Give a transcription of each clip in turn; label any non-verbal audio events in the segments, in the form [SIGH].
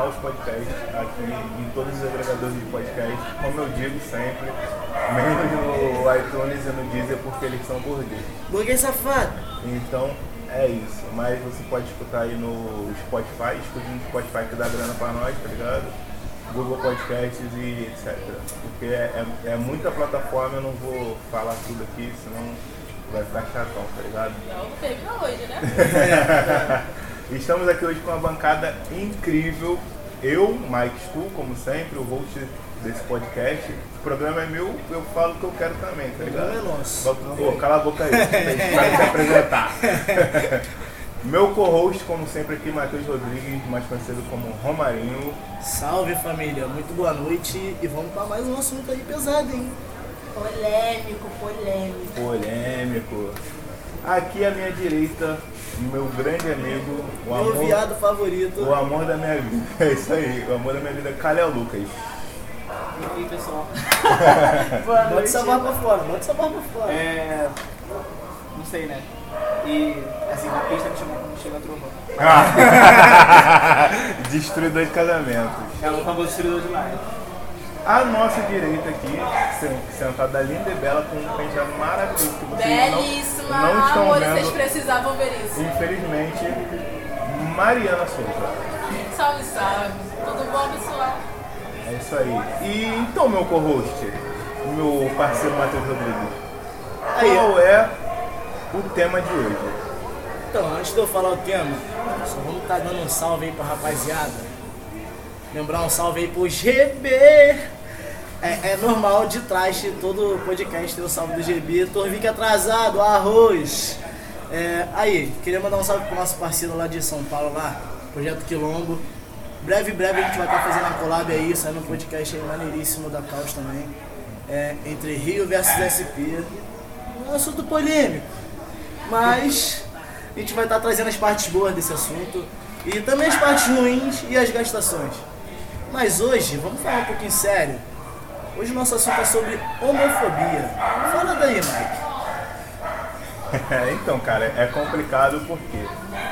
colocar os podcasts aqui em todos os agregadores de podcast, como eu digo sempre, menos no iTunes e no Deezer porque eles são burgueses. Burguês safado. Então é isso. Mas você pode escutar aí no Spotify, escute no Spotify que dá grana pra nós, tá ligado? Google Podcasts e etc. Porque é, é, é muita plataforma, eu não vou falar tudo aqui, senão vai ficar chatão, tá ligado? Não tem pra hoje, né? [LAUGHS] [LAUGHS] Estamos aqui hoje com uma bancada incrível. Eu, Mike Stu, como sempre, o host desse podcast. O programa é meu, eu falo o que eu quero também, tá ligado? O programa é nosso. Pô, cala a boca aí, vai se apresentar. [LAUGHS] Meu co-host, como sempre, aqui, Matheus Rodrigues, mais conhecido como Romarinho. Salve família, muito boa noite e vamos para mais um assunto aí pesado, hein? Polêmico, polêmico. Polêmico. Aqui à minha direita, meu grande amigo, o Meu amor, viado favorito. o amor da minha vida. [LAUGHS] É isso aí, o amor da minha vida, Calé Lucas. E aí, pessoal? [LAUGHS] Boa Bota essa barra pra fora, bota essa barra pra fora. É. Não sei, né? E, assim, na pista me chama, me chama trovão. [LAUGHS] Destruidor de casamentos. É o famoso destruidor de lares. À nossa direita aqui, sen- sentada linda e bela, com um penteado maravilhoso que vocês Belíssima. não, não estão Amor, vocês vendo. precisavam ver isso. Infelizmente, Mariana Souza. Salve, salve. Tudo bom, pessoal? É isso aí. E então, meu co-host, meu parceiro Matheus Rodrigues, Aí. qual é o tema de hoje? Então, antes de eu falar o tema, só vamos estar dando um salve aí pra rapaziada. Lembrar um salve aí pro GB. É, é normal de trás, todo podcast tem o salve do GB. Torvique atrasado, arroz. É, aí, queria mandar um salve pro nosso parceiro lá de São Paulo, lá, Projeto Quilombo. Breve, breve a gente vai estar fazendo a collab aí, saindo um podcast aí maneiríssimo da Caos também. É, entre Rio versus SP. Um assunto polêmico. Mas a gente vai estar trazendo as partes boas desse assunto e também as partes ruins e as gastações. Mas hoje, vamos falar um pouquinho sério. Hoje o nosso assunto é sobre homofobia. Fala daí, Mike. [LAUGHS] É, então, cara, é complicado porque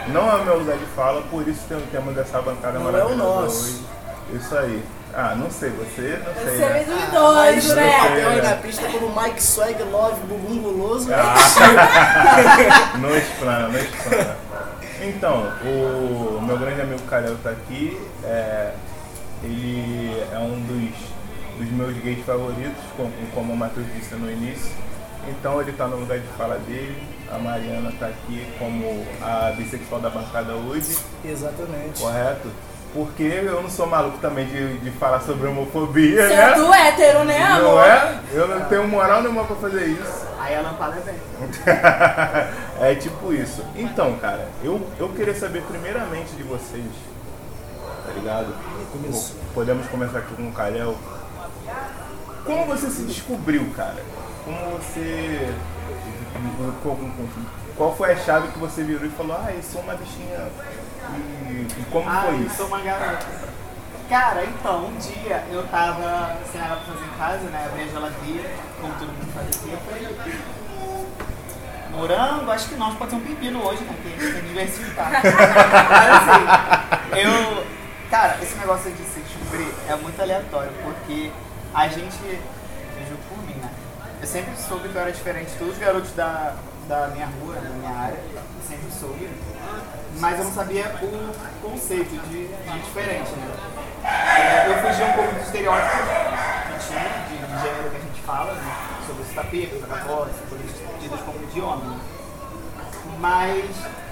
não é o meu lugar de fala, por isso tem o tema dessa bancada Não é o maravilhosa nosso. hoje. Isso aí. Ah, não sei, você, não sei. Você é né? meio no né? papel aí na pista como Mike Swag Love Bumbum Guloso. [LAUGHS] Não explana, não explana. Então, o meu grande amigo Calhau tá aqui. é, ele é um dos, dos meus gays favoritos, como, como o Matheus disse no início. Então ele tá no lugar de fala dele. A Mariana tá aqui como a bissexual da bancada hoje, Exatamente. correto? Porque eu não sou maluco também de, de falar sobre homofobia, Você né? é do hétero, né, amor? Não é? Eu não tenho moral nenhuma pra fazer isso. Aí a lampada é bem. [LAUGHS] é tipo isso. Então, cara, eu, eu queria saber primeiramente de vocês, tá ligado? Podemos começar aqui com o Kalel. Como você se descobriu, cara? Como você. Qual, qual foi a chave que você virou e falou, ah, eu sou uma bichinha. E, como Ah, foi eu isso? sou uma garota. Cara, então, um dia eu tava sem nada pra fazer em casa, né? Abri a geladeira, como todo mundo faz aqui. Eu falei, morango, acho que não, pode ser um pepino hoje, né? Que a gente tem que diversificar. [LAUGHS] Mas assim, eu. Cara, esse negócio de se descobrir é muito aleatório, porque a gente. Eu por mim, né? Eu sempre soube que eu era diferente de todos os garotos da, da minha rua, da minha área. Eu sempre soube. Mas eu não sabia o conceito de, de diferente, né? Eu fugi um pouco do estereótipo que tinha, de, de gênero que a gente fala, né? Sobre os tapetes, tapacotes, coisas tidas como de homem. né? Mas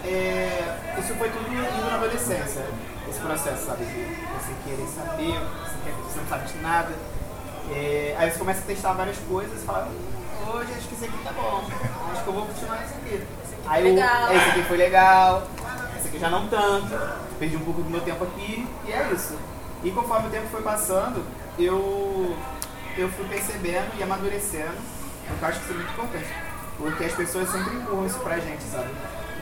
é, isso foi tudo indo na adolescência, esse processo, sabe? Você querer saber, você não sabe de nada. É, aí você começa a testar várias coisas e fala, "Hum, hoje acho que esse aqui tá bom, acho que eu vou continuar esse aqui. Aí legal. esse aqui foi legal, esse aqui já não tanto, perdi um pouco do meu tempo aqui e é isso. E conforme o tempo foi passando, eu, eu fui percebendo e amadurecendo, porque eu acho que isso é muito importante. Porque as pessoas sempre empurram isso pra gente, sabe?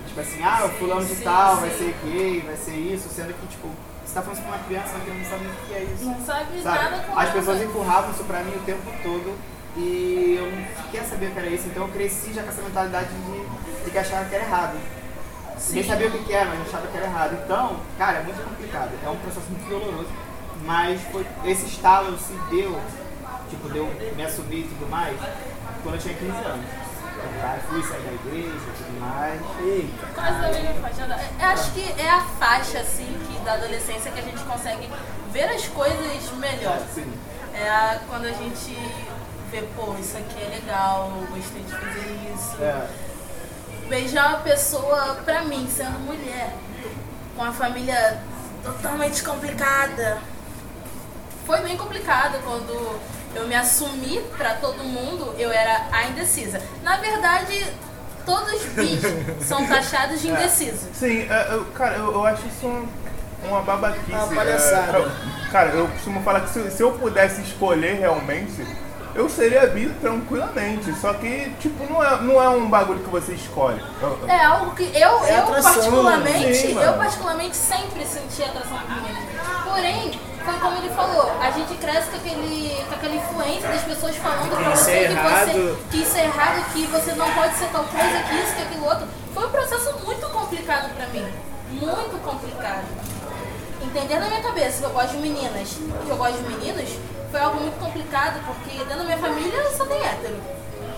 Tipo assim, ah, o fulano de Sim, tal sim. vai ser gay, vai ser isso, sendo que, tipo, você tá falando isso pra uma criança, criança não sabe o que é isso. Não sabe, Sabe? nada com As pessoas empurravam isso pra mim o tempo todo e eu não queria saber o que era isso, então eu cresci já com essa mentalidade de, de que achava que era errado. Nem sabia o que, que era, mas achava que era errado. Então, cara, é muito complicado. É um processo muito doloroso. Mas foi, esse estalo se deu, tipo, deu me assumir e tudo mais, quando eu tinha 15 anos. Fui sair da igreja e tudo mais. Eita. Quase da mesma faixa. da- Eu acho que é a faixa, assim, que da adolescência que a gente consegue ver as coisas melhor. Sim. É a- quando a gente vê, pô, isso aqui é legal, gostei de fazer isso. É, Beijar uma pessoa, pra mim, sendo mulher, com uma família totalmente complicada. Foi bem complicado quando eu me assumi pra todo mundo, eu era a indecisa. Na verdade, todos os bis [LAUGHS] são taxados de indecisos. Sim, é, eu- cara, eu, eu acho isso um- uma babaquice. Uma palhaçada. É, eu- cara, eu costumo falar que se, se eu pudesse escolher realmente, eu seria bi tranquilamente. Só que, tipo, não é, não é um bagulho que você escolhe. É algo que eu, É eu atração, particularmente, sim, eu particularmente sempre senti atração por meninas. Porém, foi como ele falou, a gente cresce com aquele, com aquela influência das pessoas falando pra você é que você que isso é errado, que você não pode ser tal coisa, que isso, que aquilo outro. Foi um processo muito complicado pra mim. Muito complicado. Entender na minha cabeça que eu gosto de meninas, que eu gosto de meninos, foi algo muito complicado, porque dentro da minha família só tem hétero.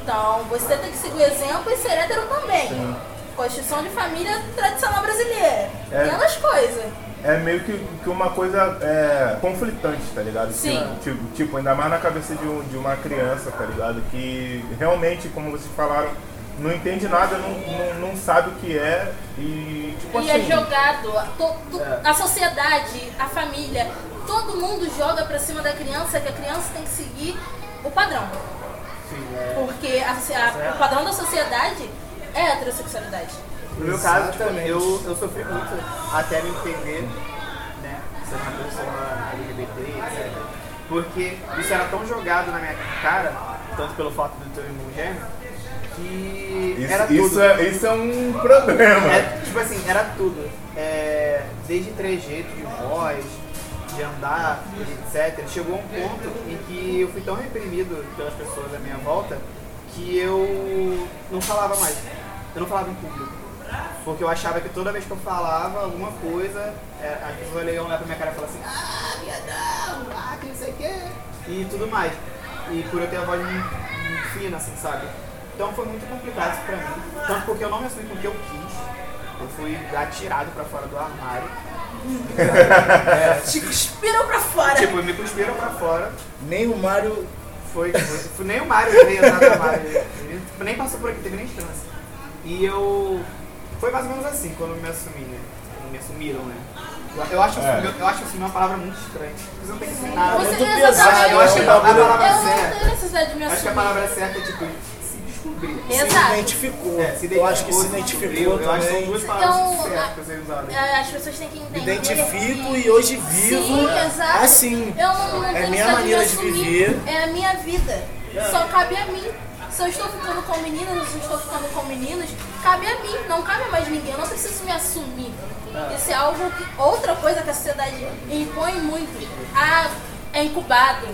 Então, você tem que seguir o exemplo e ser hétero também. Constituição de família tradicional brasileira. É. Coisas. É meio que, que uma coisa é, conflitante, tá ligado? Sim. Tipo, tipo, tipo, ainda mais na cabeça de, um- de uma criança, tá ligado? Que realmente, como vocês falaram, não entende nada, não, não, não sabe o que é e, tipo E é assim... jogado, a, to- to- É. a sociedade, a família, todo mundo joga pra cima da criança que a criança tem que seguir o padrão. sim, é. Porque a socie- a- o padrão da sociedade é a heterossexualidade. No meu caso, tipo, eu, eu sofri muito até me entender, né, ser uma pessoa LGBT, etc. Porque isso era tão jogado na minha cara, tanto pelo fato de eu ter um irmão gêmeo, que Isso, era tudo. isso, é, isso é um problema. É, tipo assim, era tudo. É, desde trejeito de voz, de andar, etc. Chegou um ponto em que eu fui tão reprimido pelas pessoas à minha volta que eu não falava mais. Eu não falava em público. Porque eu achava que toda vez que eu falava alguma coisa, é, as pessoas iam olhar pra minha cara e falar assim, ah, viadão, ah, que não sei o quê. E tudo mais. E por eu ter a voz muito, muito fina, assim, sabe? Então foi muito complicado isso pra mim. Tanto porque eu não me assumi com o que eu quis. Eu fui atirado pra fora do armário. [LAUGHS] Te cuspiram pra fora. Tipo, me cuspiram pra fora. Nem o Mário. Foi, foi, nem o Mário veio armário. Ele nem passou por aqui, teve nem chance. E eu. Foi mais ou menos assim quando eu me assumi, né? Quando me assumiram, né? Eu, eu acho, É. assumir- eu acho assumir uma palavra muito estranha. Você não tem que assumir nada. Você muito exatamente. pesado, Eu acho que a é um bagulho- palavra Eu não certa. tenho necessidade de me Acho que a assumir. palavra certa é tipo se descobrir. Se Exato. identificou. É, se eu acho que se identificou Eu acho que são também. duas palavras Então, certas usadas. É, As pessoas têm que entender. Identifico e hoje vivo Sim, exato. assim. Eu não, não É minha maneira de assumir. viver. É a minha vida. Só cabe a mim. Se eu estou ficando com meninas se eu estou ficando com meninos, cabe a mim, não cabe a mais ninguém. Eu não preciso me assumir. Isso é algo que. Outra coisa que a sociedade impõe muito. Ah, é incubado.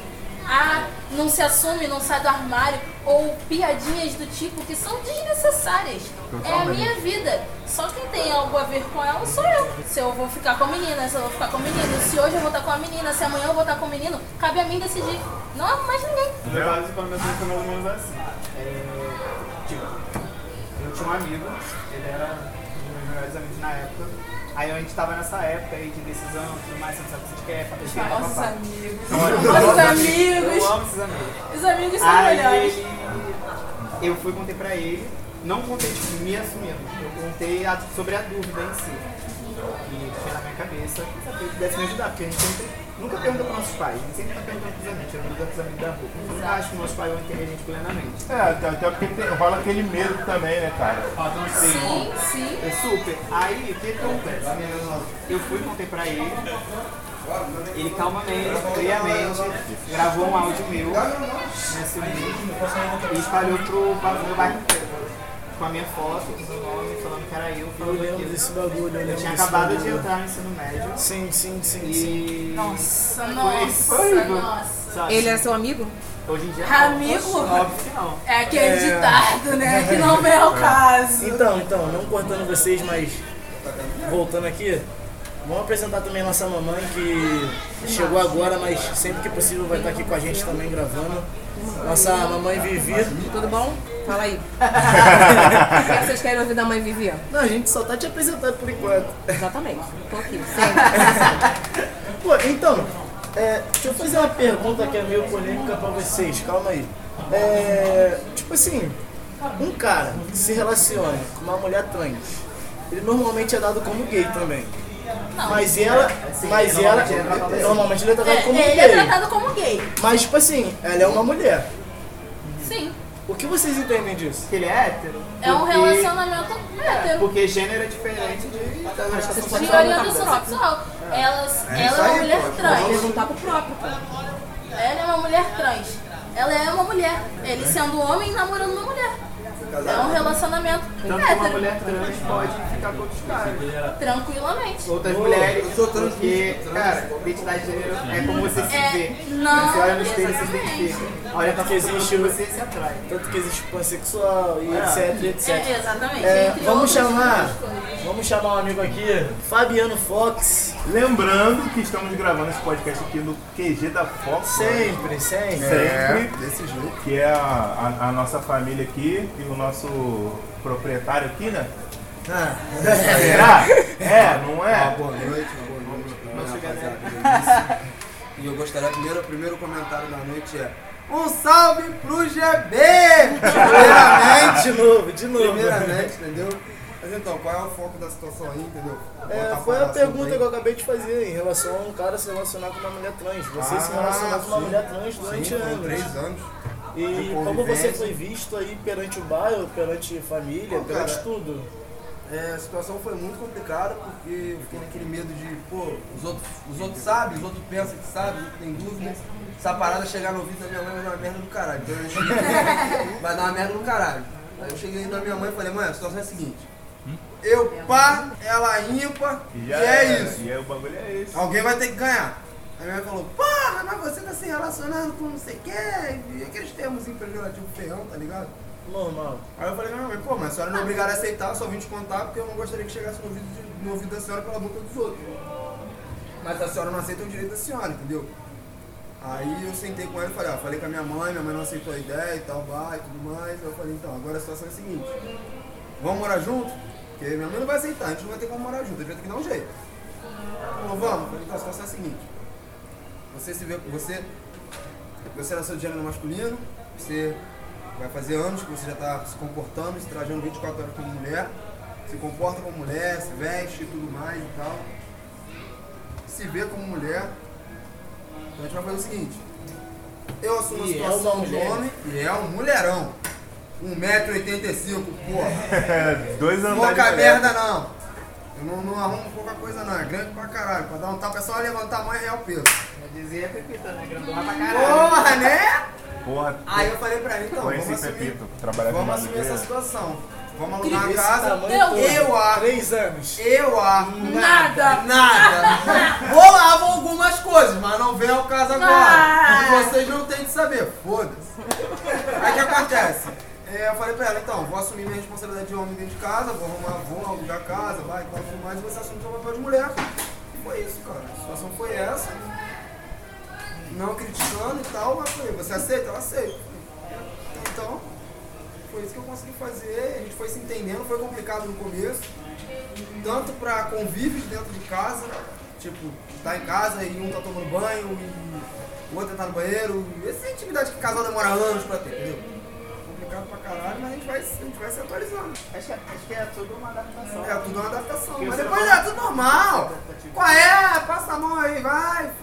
Ah, não se assume, não sai do armário. Ou piadinhas do tipo que são desnecessárias. É a minha vida. Só quem tem algo a ver com ela sou eu. Se eu vou ficar com a menina, se eu vou ficar com o menino, se hoje eu vou estar com a menina, se amanhã eu vou estar com o menino, cabe a mim decidir. Não é mais ninguém. Quando eu mais ou menos assim. É, tipo, eu tinha um amigo, ele era um dos meus melhores amigos na época. Aí a gente tava nessa época aí de decisão, tudo mais, você não sabe o que você quer, fantasia, Nossos papapá. amigos. Nossos Eu amigos. amo esses amigos. Os amigos são Aí melhores. eu fui contei pra ele, não contei tipo, me assumindo, eu contei a- sobre a dúvida em si. Que tinha na minha cabeça, que ele pudesse me ajudar, porque a gente sempre, nunca pergunta pros nossos pais, a gente sempre tá perguntando pros amigos, pergunta pros amigos da rua. Eu nunca acho que nossos pais vão entender a gente plenamente. É, até até porque tem, rola aquele medo também, né, cara? Sim, sim. É super. Aí, o que acontece? Eu fui, contei pra ele. Ele calmamente, friamente, gravou um áudio meu nesse vídeo e espalhou pro, para o meu bairro. Com a minha foto, com o nome, falando que era eu, Eu falando lembro aquilo. desse bagulho. Eu, Eu lembro tinha acabado de bagulho. entrar no ensino médio Sim, sim, sim, sim. e. Nossa, Foi- nossa, foi, nossa. sabe? Ele é seu amigo? Hoje em dia não. Amigo. Óbvio que não. É aquele ditado, né? Que não é o caso. Então, então, não cortando vocês, mas voltando aqui, vamos apresentar também a nossa mamãe que chegou agora, mas sempre que possível vai estar aqui com a gente também gravando. Nossa mamãe Vivi. Tudo bom? Fala aí. [LAUGHS] O que vocês querem ouvir da mãe Vivi? Não, a gente só tá te apresentando por enquanto. Exatamente. Tô aqui. [LAUGHS] Sempre. Pô, então, é, deixa eu fazer uma pergunta que é meio polêmica pra vocês, calma aí. É, tipo assim, um cara que se relaciona com uma mulher trans, ele normalmente é dado como gay também. Não. Mas ela, mas ela, normalmente ele é tratado É, como ele é gay. tratado como gay. Mas tipo assim, ela é uma mulher. Sim. O que vocês entendem disso? Que ele é hétero? É um Porque- relacionamento hétero. Porque gênero é diferente de orientação De orientação sexual. Ela, É ela é uma mulher pô. trans. Perguntar pro próprio, pô. Ela é uma mulher trans. Ela é uma mulher. Ele sendo homem namorando uma mulher. É um relacionamento Tanto que uma mulher trans pode ficar com outros caras. Tranquilamente. Outras mulheres, eu sou trans, porque, cara, identidade de gênero é como você se É, vê. não, Você olha no espelho e se identifica. A orientação Que existe você se atrai. Tanto que existe pansexual e etc, etc. É, exatamente. É, vamos chamar, vamos chamar um amigo aqui, Fabiano Fox. Lembrando que estamos gravando esse podcast aqui no QG da Fox. Sempre, sempre. Sempre. desse jeito. Que é a, a- a nossa família aqui e o nosso proprietário aqui, né? Ah, Será? É, não Uma é? boa noite, uma boa noite pra minha rapaziada. E eu gostaria primeiro, o primeiro comentário da noite é um salve pro GB! Primeiramente, de novo, de novo. primeiramente, entendeu? Mas então, qual é o foco da situação aí, entendeu? É, foi a pergunta aí. que eu acabei de fazer em relação a um cara se relacionar com uma mulher trans. Você se Ah, relacionou com uma sim. mulher trans durante Sim, anos. três anos. E como você foi visto aí perante o bairro, perante família, Pô, perante cara, tudo? É, a situação foi muito complicada porque eu fiquei naquele medo de, pô, os outros, os outros sabem, os outros pensam que sabem, os outros têm dúvidas. Essa parada chegar no ouvido da minha mãe vai dar uma merda do caralho. Então eu cheguei, [LAUGHS] vai dar uma merda do caralho. Aí eu cheguei na minha mãe e falei, mãe, a situação é a seguinte. Eu pá, ela ímpar, e, já é era. isso. E aí o bagulho é esse. Alguém vai ter que ganhar. Minha mãe falou, porra, mas você tá se relacionando com não sei o que, e aqueles termos pejorativos feião, tá ligado? Normal. Aí eu falei, não, mas pô, mas a senhora não é obrigada a aceitar, só vim te contar porque eu não gostaria que chegasse no ouvido, de- no ouvido da senhora pela boca dos outros. Mas a senhora não aceita o direito da senhora, entendeu? Aí eu sentei com ela e falei, ó, falei com a minha mãe, minha mãe não aceitou a ideia e tal, vai e tudo mais. Aí eu falei, então, agora a situação é a seguinte, vamos morar junto? Porque minha mãe não vai aceitar, a gente não vai ter como morar junto, a gente vai ter que dar um jeito. Ela Falou, vamos, eu falei, então a situação é a seguinte, você se vê, você, você nasceu de gênero masculino, você vai fazer anos que você já está se comportando, se trajando 24 horas como mulher, se comporta como mulher, se veste e tudo mais e tal. Se vê como mulher. Então a gente vai fazer o seguinte. Eu assumo a E é situação uma de homem e é um mulherão. 1,85m, porra. É, [LAUGHS] dois anos Pouca merda não. Eu não, não arrumo pouca coisa não, é grande pra caralho. Pra dar um tapa é só levantar a mão e real peso. Dizia Pepita, né? Grandona pra caralho. Porra, né? Porra, Aí eu falei pra ele, então, vamos conheci assumir, Pepito, trabalhava vamos assumir essa situação. Vamos alugar Esse casa. Eu acho. Três anos. Eu acho. Nada. Nada. Rolavam algumas coisas, mas não vem ao caso agora. Ah. Porque vocês não têm que saber. Foda-se. Aí o que acontece? É, eu falei pra ela, então, vou assumir minha responsabilidade de homem dentro de casa, vou arrumar, vou alugar casa, vai, tal, tudo mais, e você assume seu papel de mulher. E foi isso, cara. A situação foi essa. Não criticando e tal, mas foi, você aceita? Eu aceito. Então, foi isso que eu consegui fazer, a gente foi se entendendo, foi complicado no começo, tanto pra convívios dentro de casa, tipo, tá em casa e um tá tomando banho e o outro tá no banheiro, essa intimidade que casal demora anos pra ter, entendeu? Complicado pra caralho, mas a gente vai, a gente vai se atualizando. Acho que, acho que é tudo uma adaptação. É tudo uma adaptação, Porque mas depois não- é tudo normal. Qual é? Passa a mão aí, vai. [LAUGHS]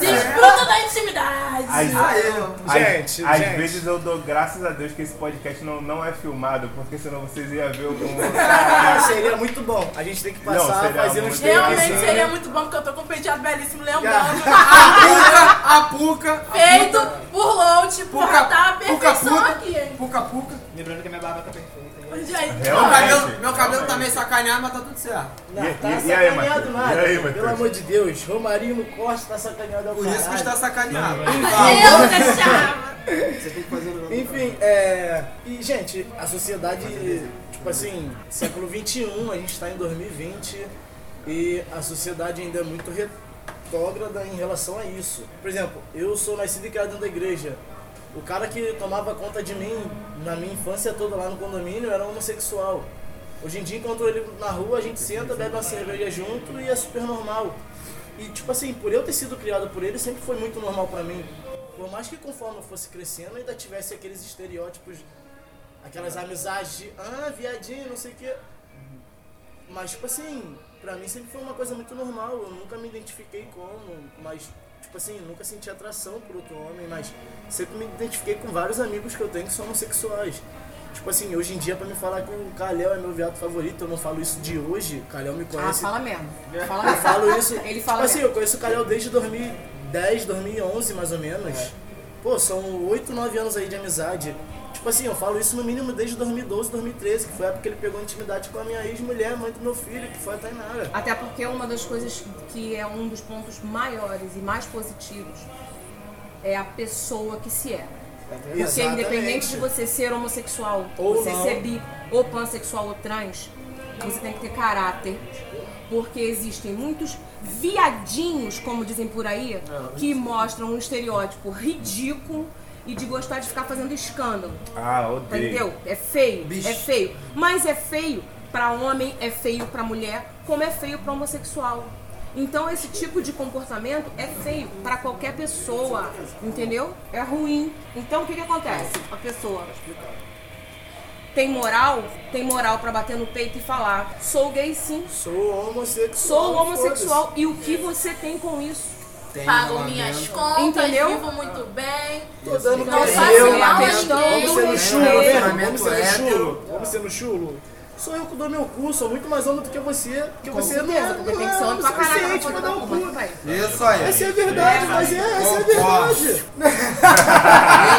Desfruta da intimidade. Às, Isso aí. às- Gente, às gente. vezes eu dou graças a Deus que esse podcast não, não é filmado, porque senão vocês iam ver algum. [LAUGHS] Ah, seria muito bom. A gente tem que Não, passar, seria fazer uns Realmente takezinhos. seria muito bom, porque eu tô com um penteado belíssimo, lembrando. [LAUGHS] A Puca, a Puca. Feito por Load, porra, Puca, tá a Puca perfeição puta, aqui, hein? Puca puca-puca. Lembrando que a minha barba tá perfeita. Gente, Meu cabelo, meu cabelo tá meio sacaneado, mas tá tudo certo. Não, E- tá e- e aí, sacaneado nada. Aí? Pelo amor de Deus, Romarinho no corte tá sacaneado ao Por isso que está sacaneado. eu deixava. Você tem que fazer o negócio. Enfim, é. E, gente, a sociedade, tipo assim, século XXI, a gente tá em 2020 e a sociedade ainda é muito retrógrada em relação a isso. Por exemplo, eu sou nascido e criado dentro da igreja. O cara que tomava conta de mim na minha infância toda lá no condomínio era homossexual. Hoje em dia, encontro ele na rua, a gente senta, bebe uma cerveja junto e é super normal. E, tipo assim, por eu ter sido criado por ele, sempre foi muito normal pra mim. Por mais que conforme eu fosse crescendo, ainda tivesse aqueles estereótipos, aquelas amizades de, ah, viadinho, não sei o quê. Mas, tipo assim, pra mim sempre foi uma coisa muito normal. Eu nunca me identifiquei como, mas, tipo assim, nunca senti atração por outro homem, mas sempre me identifiquei com vários amigos que eu tenho que são homossexuais. Tipo assim, hoje em dia, pra me falar que o Kalel é meu viado favorito, eu não falo isso de hoje. O Kalel me Ah, conhece. fala mesmo. Fala Eu mesmo. falo isso. Ele tipo fala assim, mesmo. eu conheço o Kalel desde 2010, 2011 mais ou menos. Pô, são 8, 9 anos aí de amizade. Tipo assim, eu falo isso no mínimo desde 2012, 2013, que foi a época que ele pegou intimidade com a minha ex-mulher, mãe do meu filho, que foi a Tainara. Até porque uma das coisas que é um dos pontos maiores e mais positivos é a pessoa que se é. Porque Exatamente. independente de você ser homossexual, Ou você não. ser bi, ou pansexual ou trans, você tem que ter caráter. Porque existem muitos viadinhos, como dizem por aí, que mostram um estereótipo ridículo e de gostar de ficar fazendo escândalo. Ah, odeio. Entendeu? É feio, Bicho. é feio. Mas é feio pra homem, é feio pra mulher, como é feio pra homossexual. Então esse tipo de comportamento é feio pra qualquer pessoa, entendeu? É ruim. Então o que que acontece? A pessoa tem moral, tem moral pra bater no peito e falar: "Sou gay sim, Sou homossexual. sou homossexual". E o que você tem com isso? Tem Pago minhas contas, Entendeu? vivo muito bem. Tô dando Não faço mal a ninguém. Vamos ser no chulo, né? Vamos ser no chulo. Sou eu que dou meu cu, sou muito mais homem do que você. Porque Com você certeza, não, não tem que é ser homem pra caralho pra dar o o cu. Isso aí. Essa é a verdade, mas é, essa é a verdade.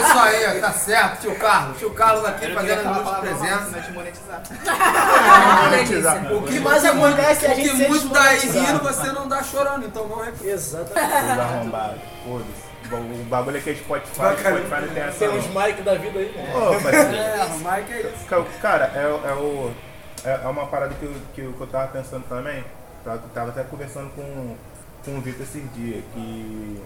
Isso aí, tá certo, tio Carlos. Tio Carlos aqui fazendo falar a luz de palavra presença. não, te monetizar. [LAUGHS] Delícia. O que mais acontece é a o gente que ser muito dá rindo, você não dá chorando, então não é. Exatamente. Os arrombados. Foda-se. O bagulho aqui é Spotify. Bacana. Spotify não tem essa Tem não. uns Mike da vida aí. né? Ô, parceiro. É, o Mike é isso. Ca- Cara, é, é, o, é, é uma parada que eu, que, eu, que eu tava pensando também. Tava, tava até conversando com, com o Vitor esses dias. Que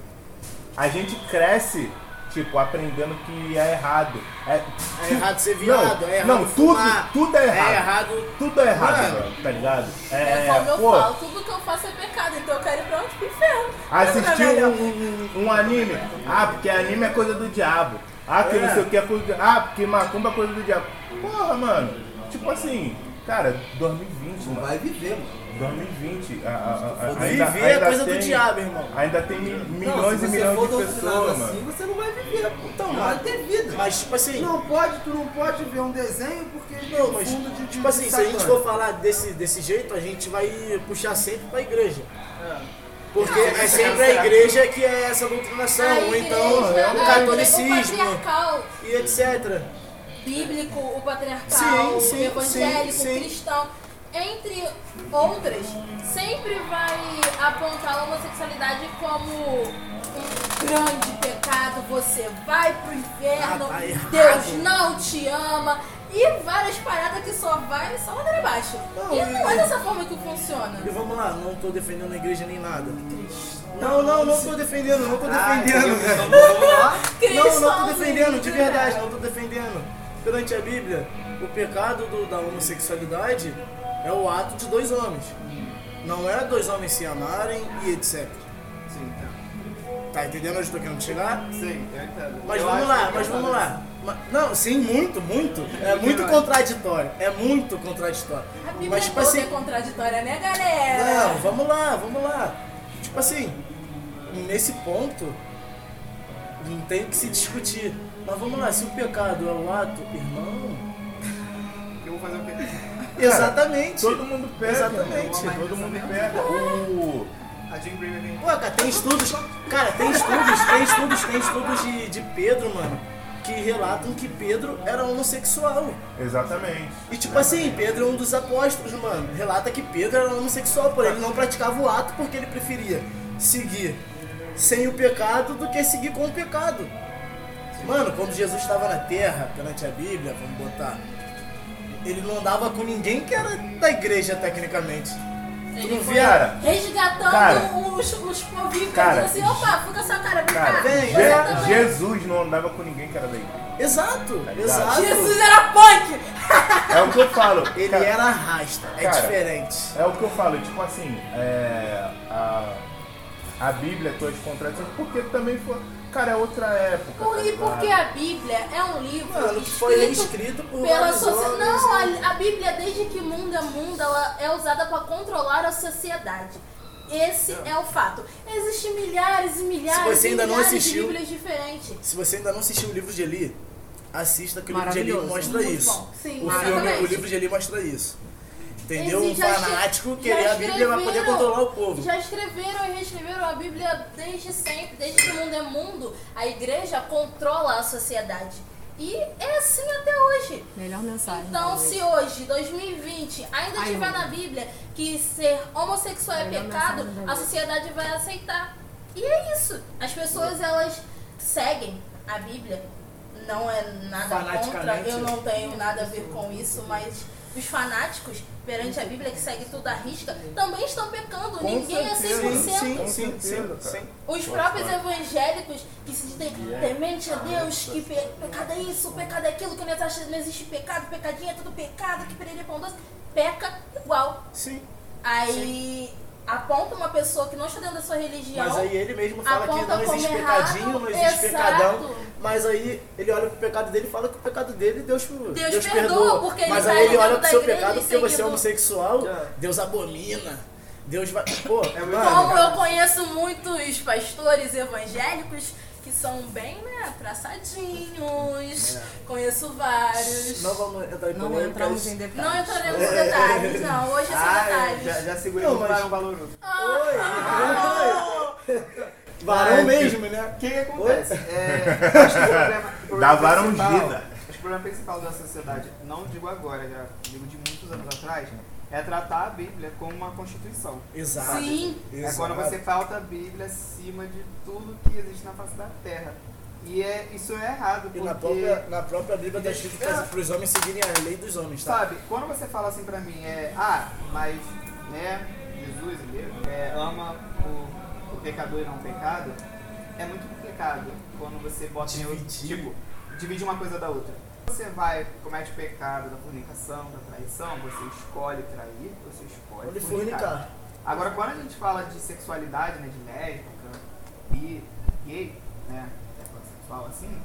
a gente cresce, tipo, aprendendo que é errado. É, É errado ser viado, não, é errado não, tudo, fumar, tudo é errado. É errado. Tudo é errado, Mano. tá ligado? É, como eu pô, falo, tudo que eu faço é pecado, então eu quero ir pra onde? Pro inferno. Assistir É um, um, um anime. Ah, porque anime é coisa do diabo. Ah, que É. não sei o que é coisa do Ah, porque macumba é coisa do diabo. Porra, mano. Tipo assim, cara, 2020, Não mano. vai viver, mano. 2020. A, a, a, Viver ainda, é ainda coisa tem, do diabo, irmão. Ainda tem mi- Não, milhões se e você milhões for de doutrinado pessoas, assim, mano. você não vai viver, pô. Então, não vai ter vida. Mas, tipo assim, Não pode, tu não pode ver um desenho porque ele Não, mas, fundo de, de tipo assim, de se a gente for falar desse, desse jeito, a gente vai puxar sempre pra igreja. Porque é sempre a igreja que é essa doutrinação, ou então a o catolicismo O patriarcal e etc. bíblico, o patriarcal, Sim, sim, o evangélico, sim, sim. o cristão, entre outras, sempre vai apontar a homossexualidade como um grande pecado, você vai pro inferno, Ah, tá. Deus não te ama. E várias paradas que só vai só ladeira abaixo. Não, e não é dessa forma que funciona. E vamos lá, não tô defendendo a igreja nem nada. Não, não, não tô defendendo, não tô Ah, defendendo. então lá. Não, não tô defendendo, de verdade, não tô defendendo. Perante a Bíblia, o pecado do- da homossexualidade é o ato de dois homens. Não é dois homens se amarem e etc. Sim, tá. Tá entendendo onde eu tô querendo chegar? Sim, eu entendo. Mas Eu vamos lá, mas eu vamos lá. Não, sim, muito, muito. É muito vai. contraditório. É muito contraditório. A Bíblia Mas tipo toda assim. é contraditória, né, galera? Não, vamos lá, vamos lá. Tipo assim, nesse ponto, não tem o que se discutir. Mas vamos lá, se o pecado é o ato, irmão. [LAUGHS] Eu vou fazer o quê? Exatamente. Todo mundo pega. Exatamente. Todo mundo pega. O. A vir. Pô, cara, tem estudos. Cara, tem estudos, tem estudos, tem estudos de, de Pedro, mano. Que relatam que Pedro era homossexual. Exatamente. E tipo assim, Pedro é um dos apóstolos, mano. Relata que Pedro era homossexual, porém ele não praticava o ato porque ele preferia seguir sem o pecado do que seguir com o pecado. Mano, quando Jesus estava na terra, perante a Bíblia, vamos botar, ele não andava com ninguém que era da igreja, tecnicamente. Tu Ele não foi via? Cara, resgatando Cara. os, os povinhos Cara. assim, opa, fica essa cara, vem Cara, cá. vem, Je-. Jesus não andava com ninguém que era da igreja. Exato, ligado? exato. Jesus era punk! É o que eu falo. Ele cara, era rasta, é Cara, diferente. É o que eu falo, tipo assim, é, a, a Bíblia, tuas contradições, porque também foi. Cara, é outra época. Por- tá E porque a Bíblia é um livro Mano, escrito, foi escrito por pela sociedade. Não, né? a, a Bíblia, desde que mundo é mundo, ela é usada para controlar a sociedade. Esse é o fato. Existem milhares e milhares Se você ainda não milhares assistiu- de Bíblias diferentes. Se você ainda não assistiu o livro de Eli, assista que o livro de Eli mostra Muito isso. Sim, o filme, o livro de Eli mostra isso. Entendeu? Existe- um fanático querer a Bíblia pra poder escreveram- controlar o povo. Já escreveram e reescreveram a Bíblia desde sempre, desde que o mundo é mundo, a igreja controla a sociedade. E é assim até hoje. Melhor mensagem. Então, se hoje, 2020, ainda Ai, tiver na Bíblia que ser homossexual é pecado, a sociedade vai aceitar. E é isso. As pessoas, elas seguem a Bíblia. Não é nada contra, eu não tenho nada a ver com isso, mas os fanáticos, perante a Bíblia que segue tudo à risca, também estão pecando. Com Ninguém é certeza. 100%. Sim, sim, sim, certeza, sim, sim. Os próprios evangélicos que se dizem temente a Deus, que pe- pecado é isso, pecado é aquilo, que não existe, não existe pecado, pecadinho é tudo pecado, que perere pão doce, peca igual. Sim. Aí aponta uma pessoa que não está dentro da sua religião. Mas aí ele mesmo fala que Aponta não existe como pecadinho, errado, não existe exato. pecadão. Mas aí ele olha pro pecado dele e fala que o pecado dele Deus, Deus perdoa, porque ele Mas tá aí ele olha pro seu pecado porque você é homossexual, É. Deus abomina. Deus vai. Pô, É Como eu conheço muitos pastores evangélicos que são bem, né, traçadinhos. Conheço vários. não vamos entrar em Não polêmicas. entramos em detalhes. Não entraremos em detalhes, não. Hoje é sem Ah, detalhes. já, já segurei Não, um mas- varão valoroso. [LAUGHS] Varão Ai, mesmo, né? O que, que acontece? É, [LAUGHS] acho que o problema, o problema [LAUGHS] Da varão principal- ungida. Acho que o problema principal da sociedade, não digo agora, já digo de muitos anos atrás, é tratar a Bíblia como uma constituição. Exato. Sim. É quando você pauta a Bíblia acima de tudo que existe na face da terra. E é, isso é errado, E porque... na própria, na própria Bíblia está escrito para os homens seguirem a lei dos homens, tá? Sabe, quando você fala assim pra mim, é, ah, mas, né, Jesus é, ama o, o pecador e não o pecado, é muito complicado quando você bota em outro, tipo, divide uma coisa da outra. Você vai, comete o pecado da fornicação, da traição, você escolhe trair, você escolhe Pode fornicar. Agora, quando a gente fala de sexualidade, né, de lésbica, bi, gay, né, heterossexual assim,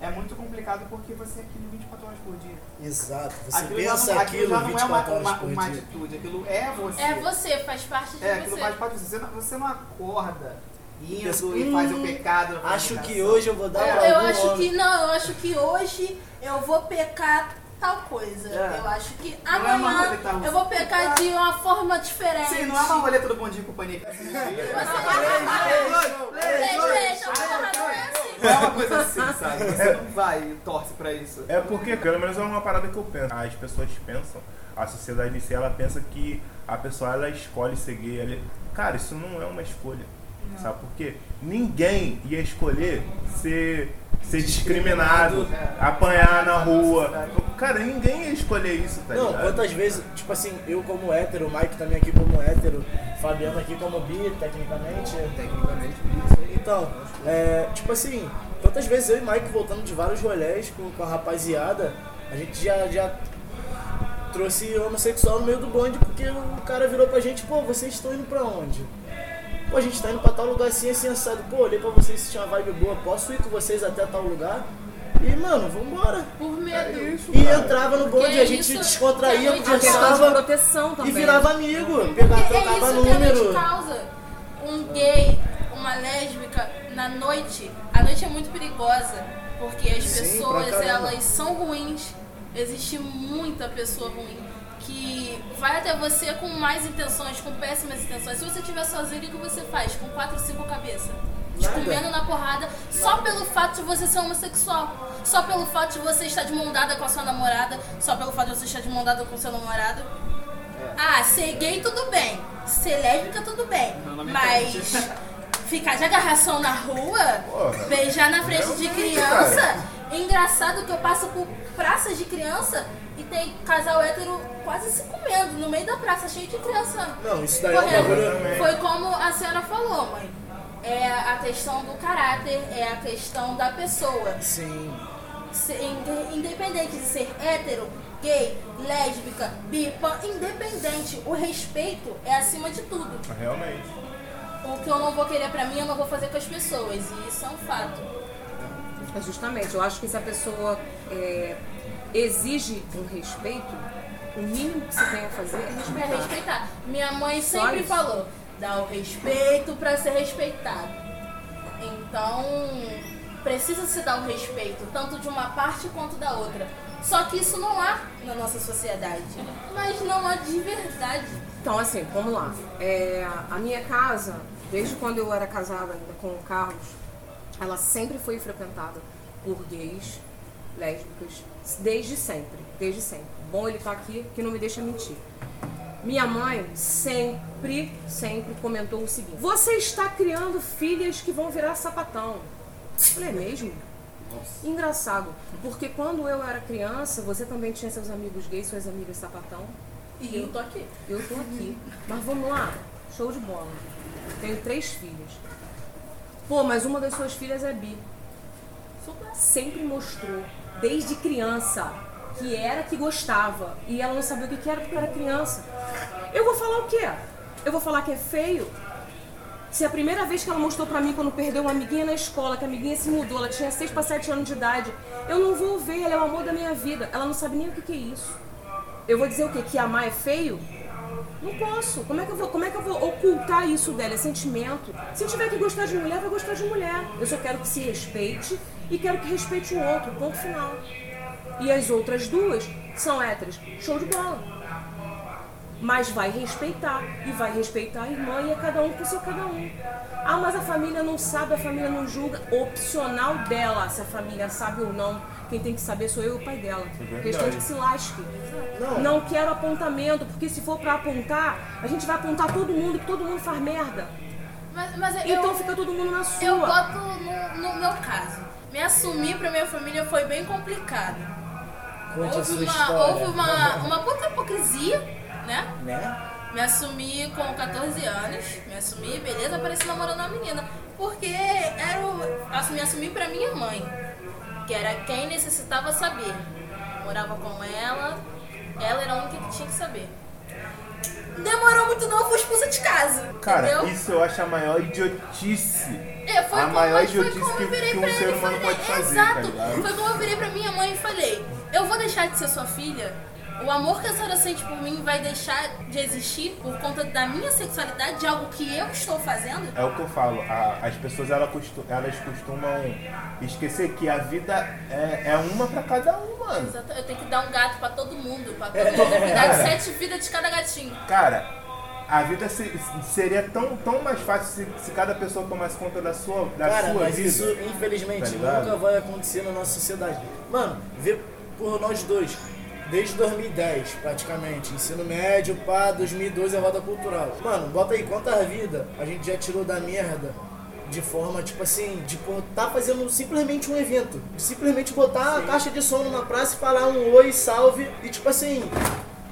é muito complicado porque você é aquilo 24 horas por dia. Exato. Você Aquilo já pensa não, aquilo já não é uma, 24 horas uma, por uma dia. atitude, aquilo é você. É você, faz parte de É, aquilo você. faz parte de você. Você não, você não acorda indo Pensa, e faz o "Hum, pecado. Acho que fornicação." hoje eu vou dar Eu, pra eu acho homem. que não, eu acho que hoje eu vou pecar tal coisa. É. Eu acho que é amanhã roleta russa. eu vou pecar de uma forma diferente. Sim, não é uma roleta do bom dia e companhia. Porra, não é assim. Não é uma coisa assim, sabe? Você não vai e torce pra isso. É porque, pelo menos é uma parada que eu penso. As pessoas pensam, a sociedade em si, ela pensa que a pessoa ela escolhe ser gay. Ela... Cara, isso não é uma escolha. Sabe por quê? Ninguém ia escolher ser, ser discriminado, Discriminado. apanhar na rua. Cara, ninguém ia escolher isso, tá Não, ligado? quantas vezes, tipo assim, eu como hétero, o Mike também aqui como hétero, Fabiano aqui como bi, tecnicamente. Tecnicamente. Então, é, tipo assim, quantas vezes eu e Mike voltando de vários rolés com, com a rapaziada, a gente já, já trouxe homossexual no meio do bonde porque o cara virou pra gente, pô, vocês estão indo pra onde? Pô, a gente tá indo pra tal lugar assim, assim, assado. Pô, olhei pra vocês se tinha uma vibe boa, posso ir com vocês até tal lugar? E, mano, vambora. Por medo. E entrava no bonde, Porque a gente isso- descontraía, conversava e virava amigo. Pegava, Porque é trocava isso que a número. causa. Um gay, uma lésbica, na noite, a noite é muito perigosa. Porque as Sim, pessoas, elas são ruins. Existe muita pessoa ruim que vai até você com mais intenções, com péssimas intenções. Se você estiver sozinho, o que você faz? Com quatro, cinco cabeças. Te comendo na porrada, só pelo fato de você ser homossexual. Só pelo fato de você estar de mão dada com a sua namorada, só pelo fato de você estar de mão dada com o seu namorado. Ah, ser gay tudo bem, ser lésbica tudo bem, mas ficar de agarração na rua, Porra. beijar na frente de Realmente, criança. cara. Engraçado que eu passo por praças de criança e tem casal hétero quase se comendo no meio da praça, cheio de criança. Não, isso daí é correndo. também. Foi como a senhora falou, mãe. É a questão do caráter, é a questão da pessoa. Sim. Independente de ser hétero, gay, lésbica, bipa, independente, o respeito é acima de tudo. Realmente. O que eu não vou querer pra mim, eu não vou fazer com as pessoas. E isso é um fato. É justamente, eu acho que se a pessoa é, exige um respeito, o mínimo que você tem a fazer é É respeitar. respeitar. Minha mãe sempre falou, dá o respeito pra ser respeitado. Então, precisa se dar o respeito, tanto de uma parte quanto da outra. Só que isso não há na nossa sociedade. Mas não há de verdade. Então, assim, vamos lá. É, a minha casa, desde quando eu era casada ainda com o Carlos, ela sempre foi frequentada por gays, lésbicas, desde sempre, desde sempre. Bom ele tá aqui, que não me deixa mentir. Minha mãe sempre, sempre comentou o seguinte: Você está criando filhas que vão virar sapatão. Eu falei, é mesmo? Engraçado, porque quando eu era criança, você também tinha seus amigos gays, suas amigas sapatão. E eu tô aqui. Eu tô aqui. Mas vamos lá. Show de bola. Tenho três filhas. Pô, mas uma das suas filhas é bi. Sempre mostrou, desde criança, que era que gostava. E ela não sabia o que era porque era criança. Eu vou falar o quê? Eu vou falar que é feio? Se a primeira vez que ela mostrou pra mim quando perdeu uma amiguinha na escola, que a amiguinha se mudou, ela tinha 6 para 7 anos de idade, eu não vou ver, ela é o amor da minha vida. Ela não sabe nem o que, que é isso. Eu vou dizer o quê? Que amar é feio? Não posso. Como é que eu vou, como é que eu vou ocultar isso dela? É sentimento. Se tiver que gostar de mulher, vai gostar de mulher. Eu só quero que se respeite e quero que respeite o outro. Ponto final. E as outras duas são héteras. Show de bola. Mas vai respeitar. E vai respeitar a irmã e é cada um com seu cada um. Ah, mas a família não sabe, a família não julga. Opcional dela, se a família sabe ou não. Quem tem que saber sou eu e o pai dela. verdade. Questão de que se lasque. Não. Não quero apontamento, porque se for pra apontar, a gente vai apontar todo mundo, que todo mundo faz merda. Mas, mas eu, Então fica todo mundo na sua. eu boto no, no meu caso. Me assumir pra minha família foi bem complicado. Conte Houve uma, houve uma, uma puta hipocrisia, né? Né? Me assumi com 14 anos, me assumi, beleza, apareci namorando uma menina. Porque era o, me assumi pra minha mãe, que era quem necessitava saber. Morava com ela, ela era a única que tinha que saber. Demorou muito não, eu fui expulsa de casa. Cara, entendeu? isso eu acho a maior idiotice. É, foi a como, maior idiotice como que, eu virei que pra um ele ser e humano falei, pode fazer, exato. tá? Foi como eu virei pra minha mãe e falei, eu vou deixar de ser sua filha. O amor que a senhora sente por mim vai deixar de existir por conta da minha sexualidade, de algo que eu estou fazendo? É o que eu falo, a- as pessoas elas, costu- elas costumam esquecer que a vida é, é uma pra cada um, mano. Exato, Eu tenho que dar um gato pra todo mundo, pra todo mundo cuidar de [LAUGHS] sete vidas de cada gatinho. Cara, a vida se- seria tão, tão mais fácil se, se cada pessoa tomasse conta da sua, da Cara, sua mas vida. isso infelizmente Tá nunca vai acontecer na nossa sociedade. Mano, vê por nós dois. Desde 2010, praticamente. Ensino médio, pá, 2012 é roda cultural. Mano, bota aí quantas vidas a gente já tirou da merda de forma, tipo assim, de pô, tá fazendo simplesmente um evento. De simplesmente botar a caixa de som numa praça e falar um oi, salve. E tipo assim,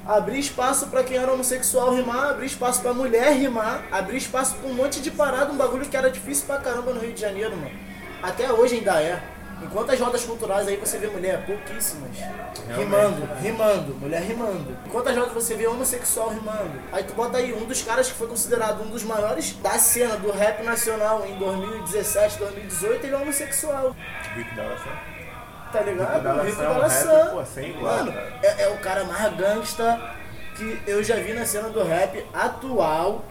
abrir espaço pra quem era homossexual rimar, abrir espaço pra mulher rimar, abrir espaço pra um monte de parada, um bagulho que era difícil pra caramba no Rio de Janeiro, mano. Até hoje ainda é. Enquanto as rodas culturais aí você vê mulher pouquíssimas. Rimando, rimando, mulher rimando. Enquanto as rodas você vê homossexual rimando. Aí tu bota aí um dos caras que foi considerado um dos maiores da cena do rap nacional em 2017, 2018, ele é homossexual. Rick né? Tá ligado? Da O Rico da igual, Mano, é, é o cara mais gangsta que eu já vi na cena do rap atual.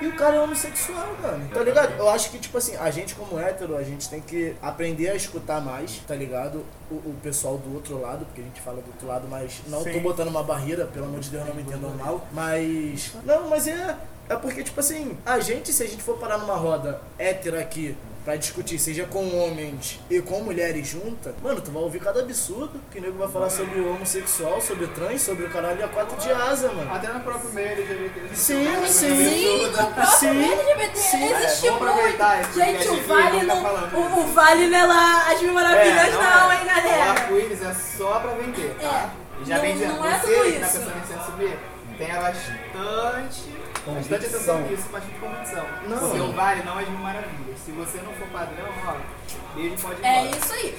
E o cara é homossexual, mano. Tá ligado? Eu acho que, tipo assim, a gente como hétero, a gente tem que aprender a escutar mais, tá ligado? O, o pessoal do outro lado, porque a gente fala do outro lado, mas não tô Sim. botando uma barreira, pelo amor de Deus, não me entendam mal. Mas. Não, mas é. É porque, tipo assim, a gente, se a gente for parar numa roda hétero aqui pra discutir, seja com homens e com mulheres juntas, mano, tu vai ouvir cada absurdo que o nego vai falar sobre o homossexual, sobre o trans, sobre o caralho a quatro de asa, mano. Até no próprio meio LGBT. Sim, sim. Sim, próprio Sim, meio LGBT sim. existe É, muito. Gente, o Vale tá não. falando. O, o Vale não é lá as mil maravilhas, não, hein, O galera? arco-íris é só pra vender, tá? E já Não- vem dizendo, não é você tudo que tá isso. pensando em ser subir, tenha bastante. Bastante atenção nisso, bastante convicção. Não. O vale não é de mil maravilhas. Se você não for padrão, ó, beijo pode ir É embora. isso aí.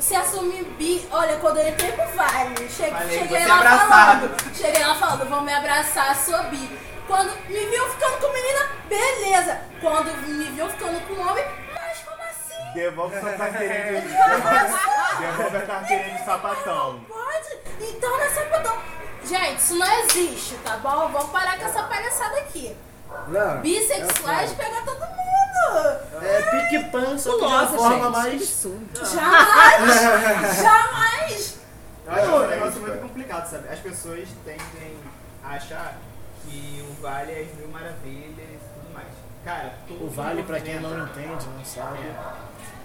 Se assumir bi, olha, quando eu entrei pro Vale, cheguei, Falei, cheguei lá abraçado. falando. Cheguei lá falando, vão me abraçar, sou bi. Quando me viu ficando com menina, beleza. Quando me viu ficando com homem, mas como assim? Devolve sua carteirinha de. [LAUGHS] Devolve a carteirinha de sapatão. Pode? Então não é sapatão. Gente, isso não existe, tá bom? Vamos parar com essa palhaçada aqui. Não, Bissexuais pegar todo mundo. É pique pan, só que de uma Nossa, forma gente, mais. Jamais! [LAUGHS] Jamais! Eu acho um é negócio isso, muito complicado, sabe? As pessoas tendem a achar que o vale é as mil maravilhas e tudo mais. Cara, todo O vale, pra quem não entende, não sabe,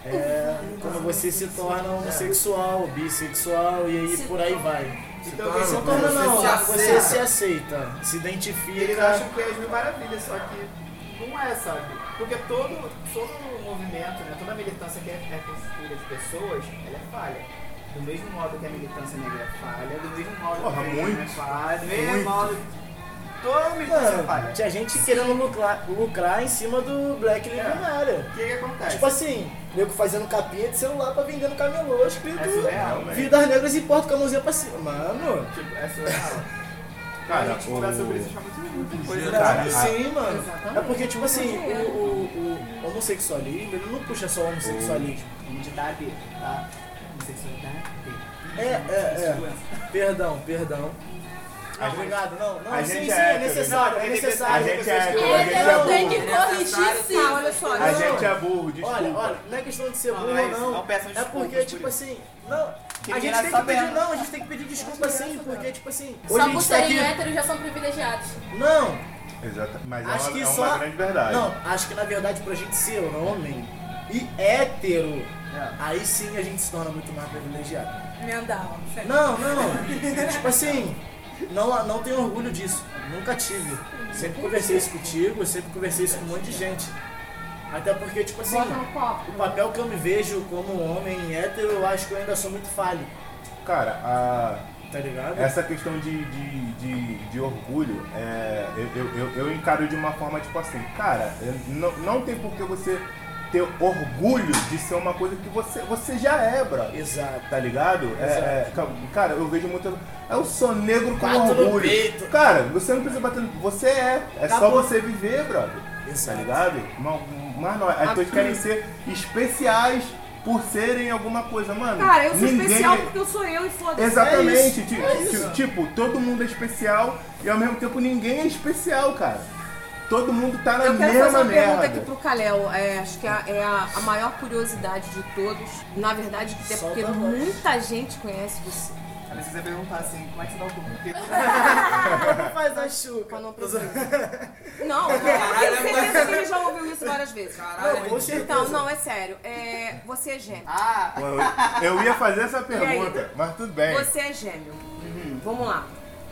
é quando você se torna homossexual, bissexual e aí por aí vai. Então, Se eles- torna você não, se você aceita. se aceita, se Eles identifica. acham que é as mil maravilhas, só que não é, sabe? Porque todo, todo movimento, né, toda militância que é, é construída de pessoas, ela é falha. Do mesmo modo que a militância negra é falha, do mesmo modo Porra, que a é falha, do mesmo Muito. modo. É Mano, falha. tinha gente querendo lucrar, lucrar em cima do Black Lives Matter. O que, que acontece? Tipo assim, nego fazendo capinha de celular pra vender no camelô, escrito É surreal, velho. Vidas Negras e porta com a mãozinha pra cima. Mano, Tipo, é surreal. Cara, a gente conversa sobre isso o... já muito coisa. Cara, sim, mano. Exatamente. É porque, tipo assim, o, o, o homossexualismo, ele não puxa só o homossexualismo. Identidade, tá? Homossexualidade. É, é, é. Perdão, perdão. A Obrigado, não, não, a sim, gente sim, é é hétero. necessário, é A necessário. gente é a É, gente é eu tenho que burro. corrigir sim. Tá, olha só. A gente é burro, desculpa. Olha, olha, não é questão de ser Não, burro não é não. É porque, por tipo assim, não. Que A gente tem que tá pedir, não, a gente tem que pedir desculpa sim, porque, tipo assim, Só a por tá serem aqui. héteros já são privilegiados. Não, Exato. Mas é acho uma, que é uma só. grande verdade. Não, acho que na verdade pra gente ser homem e hétero, É. aí sim a gente se torna muito mais privilegiado. Mendal. Não, não. [LAUGHS] tipo assim, não, não tenho orgulho disso. Nunca tive. Sempre conversei isso contigo, sempre conversei isso com um monte de gente. Até porque, tipo assim, o papel que eu me vejo como homem hétero, eu acho que eu ainda sou muito falho. Cara, a... Tá ligado? essa questão de, de, de, de orgulho, é, eu, eu, eu, eu encaro de uma forma tipo assim, cara, não, não tem por que você ter orgulho de ser uma coisa que você, você já é, brother. Exato. Tá ligado? É, é, ca- cara, eu vejo muito. Eu sou negro com Bato no orgulho. peito. Cara, você não precisa bater no. Você é. É só você viver, brother. Tá Exato. ligado? Mas, mas não, as pessoas querem ser especiais por serem alguma coisa, mano. Cara, eu sou ninguém especial é- porque eu sou eu e foda-se. Exatamente. É é. Tipo, todo mundo é especial e ao mesmo tempo ninguém é especial, cara. Todo mundo tá na Eu quero mesma fazer uma pergunta merda. aqui pro Kalel. É, acho que é, é a, a maior curiosidade de todos. Na verdade, até porque Solta muita gente conhece você. Aí você vai perguntar assim, como é que você dá o cu? [LAUGHS] Porque Faz a chuca. Não precisa. Não, eu tenho certeza que ele já ouviu isso várias vezes. Não, com certeza. Então, não, é sério. É, você é gêmeo. Ah, Eu, eu ia fazer essa pergunta, mas tudo bem. Você é gêmeo. Vamos lá.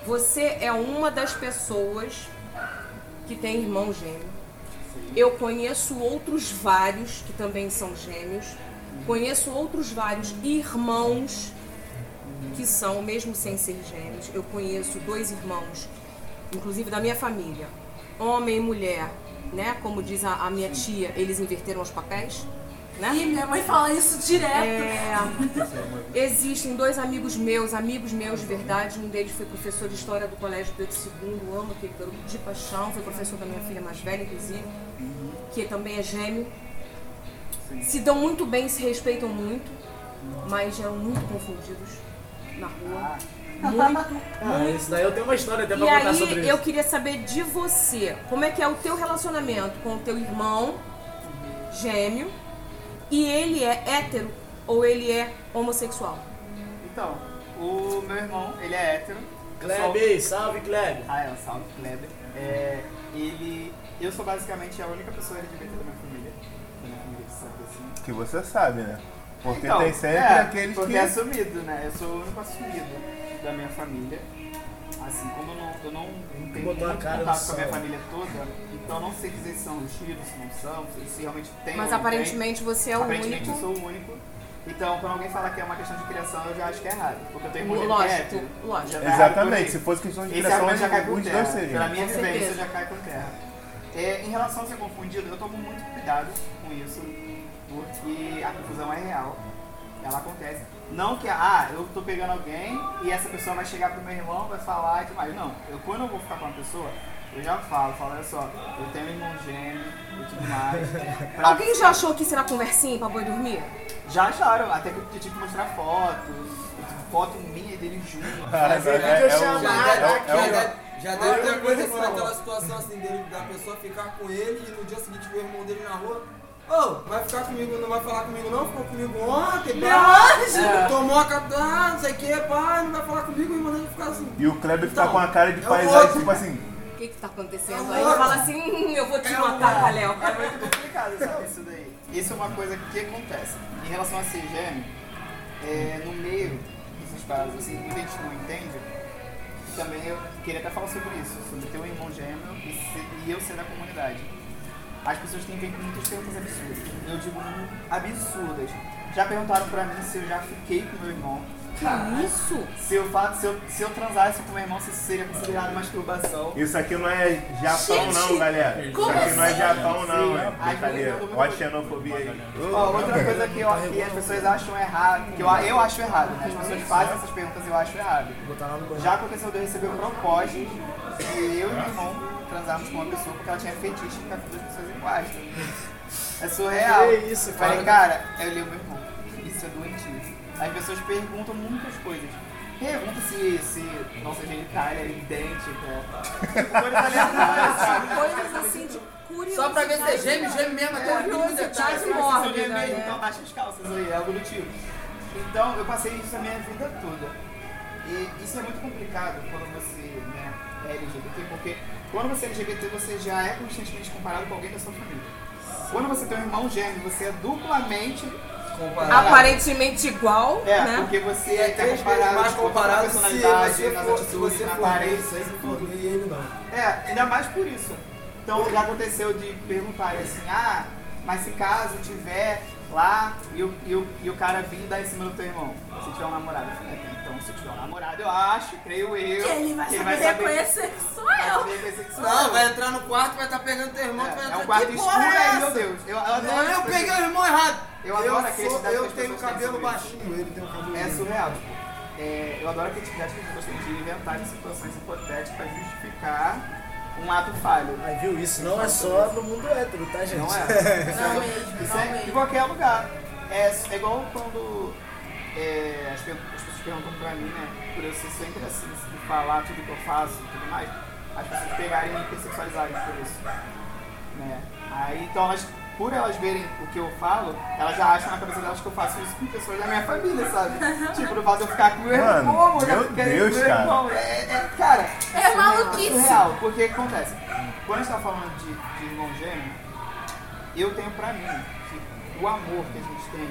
Você é uma das pessoas que tem irmão gêmeo. Eu conheço outros vários que também são gêmeos. Conheço outros vários irmãos que são, mesmo sem ser gêmeos. Eu conheço dois irmãos, inclusive da minha família, homem e mulher, né? Como diz a, a minha tia, eles inverteram os papéis, né? Ih, minha mãe fala isso direto. É, existem dois amigos meus, amigos meus de verdade. Um deles foi professor de história do Colégio Pedro II, amo aquele garoto de paixão. Foi professor da minha filha mais velha, inclusive, que também é gêmeo. Se dão muito bem, se respeitam muito, mas eram muito confundidos na rua. Muito. Ah, isso daí eu tenho uma história até E pra contar sobre aí isso. eu queria saber de você, como é que é o teu relacionamento com o teu irmão gêmeo e ele é hétero ou ele é homossexual? então, o meu irmão, ele é hétero. Eu sou- Kleber, salve Kleber. Ah, é, salve, Kleber. É, ele. Eu sou basicamente a única pessoa LGBT da minha família. Da minha família de sabe assim? Que você sabe, né? Porque Então, tem sempre é, aqueles porque que. é assumido, né? Eu sou o único assumido da minha família. Assim, como eu não, eu não tenho muito cara no contato com a minha família toda, então eu não sei dizer se são os filhos, se não são, se realmente tem Mas não tem. aparentemente você é o Aparentemente eu único. sou o único. Então, quando alguém fala que é uma questão de criação, eu já acho que é errado. Porque eu tenho irmão Lógico, é lógico. Já tá Exatamente, se fosse questão de Esse criação, argumento já cai por dois terra. Pela minha vivência certeza. já cai por terra. É, em relação a ser confundido, eu tomo muito cuidado com isso, porque a confusão é real. Ela acontece. Não que, ah, eu tô pegando alguém e essa pessoa vai chegar pro meu irmão, vai falar e tudo mais. Não, eu, quando eu vou ficar com uma pessoa, eu já falo, falo, olha só, eu tenho um irmão gêmeo e tudo mais. Pra- [LAUGHS] Alguém já achou que será conversinha pra boi dormir? Já acharam, até que eu tive que mostrar fotos, foto minha e dele junto. [LAUGHS] Mas é- é- é videochamada o- é o- aqui, é o- Já deve, ter acontecido aquela situação assim dele, da pessoa ficar com ele e no dia seguinte ver o irmão dele na rua. Ô, vai ficar comigo, não vai falar comigo não? Ficou comigo ontem, pá. É. Tomou a capta, ah, não sei o que, pá, não vai falar comigo, o irmão dele ficar assim. E o Kleber fica Então, com a cara de é paisagem, tipo assim. Que que tá acontecendo aí? louco. Fala assim, hum, eu vou te É matar, Calel. É muito complicado, sabe, isso daí. Isso é uma coisa que acontece. Em relação a ser gêmeo, é, no meio dessas paradas, assim, muita gente não entende. Também eu queria até falar sobre isso, sobre ter um irmão gêmeo e, ser- e eu ser da comunidade. As pessoas têm feito muitas perguntas absurdas. Eu digo absurdas. Já perguntaram pra mim se eu já fiquei com meu irmão. Que isso? Se eu, fa- se eu, se eu transasse com meu irmão, se isso seria considerado masturbação. Isso aqui não é Japão, Gente, não, galera. Isso aqui não é assim? Japão, não. É brincadeira. a xenofobia aí. Ó, outra coisa que, eu, que as pessoas acham errado, que eu, eu acho errado, né? As pessoas fazem essas perguntas e eu acho errado. Já aconteceu de eu receber propostas de eu e meu irmão transarmos com uma pessoa porque ela tinha fetiche de ficar com duas pessoas iguais. É surreal. Que isso, Eu Falei, cara. cara, eu li o meu irmão. Isso é doentio. As pessoas perguntam muitas coisas. Pergunta se, se nossa genitália é idêntica. Coisas [LAUGHS] aleatórias, sabe? Coisas assim de curiosidade. Só pra ver se é gêmeo, gêmeo mesmo, até Curiosidade detalhe. mórbida, Seu mesmo, né? então baixa as calças aí, algo do tipo. Então, eu passei isso a minha vida toda. E isso é muito complicado quando você né, é LGBT, porque quando você é LGBT, você já é constantemente comparado com alguém da sua família. Quando você tem um irmão gêmeo, você é duplamente. Comparado. Aparentemente igual, É, né? porque você E é é três comparado vezes mais comparado se personalidade, você nas for, se atitudes, você for aparência, gay, ele não. É, ainda mais por isso. Então já aconteceu de perguntarem assim, ah, mas se caso tiver lá e o, e o, e o cara vir dar em cima do teu irmão, se tiver um namorado, eu falei, "É, então se tiver um namorado, eu acho, creio eu, Que ele vai que saber reconhecer que sou vai eu. sou Não, eu. vai entrar no quarto, vai estar pegando teu irmão, tu vai É, é entrar um quarto escuro é aí, meu? Deus. Eu, eu adoro Não, eu peguei o irmão errado. Eu adoro a sou, criatividade que eu tenho cabelo baixinho, ele tem um cabelo É surreal. tipo, é, eu adoro a criatividade que as pessoas têm de inventar situações hipotéticas para justificar um ato falho. Aí viu, isso não é só no mundo hétero, tá gente? Não é. [LAUGHS] Isso Não é, mesmo, isso não é em mesmo. qualquer lugar. É, é igual quando é, as, pe- as pessoas perguntam pra mim, né? Por eu ser sempre assim, de falar tudo que eu faço e tudo mais, as pessoas pegarem e me hipersexualizarem por isso. Né? Aí, então, elas, por elas verem o que eu falo, elas já acham na cabeça delas que eu faço isso com pessoas da minha família, sabe? [LAUGHS] tipo, no fato eu ficar com meu irmão, eu meu Deus, com meu cara. irmão. É, é, cara, É maluquice. surreal. Porque o que acontece? Quando a gente tá falando de, de irmão gêmeo, eu tenho pra mim que o amor que a gente tem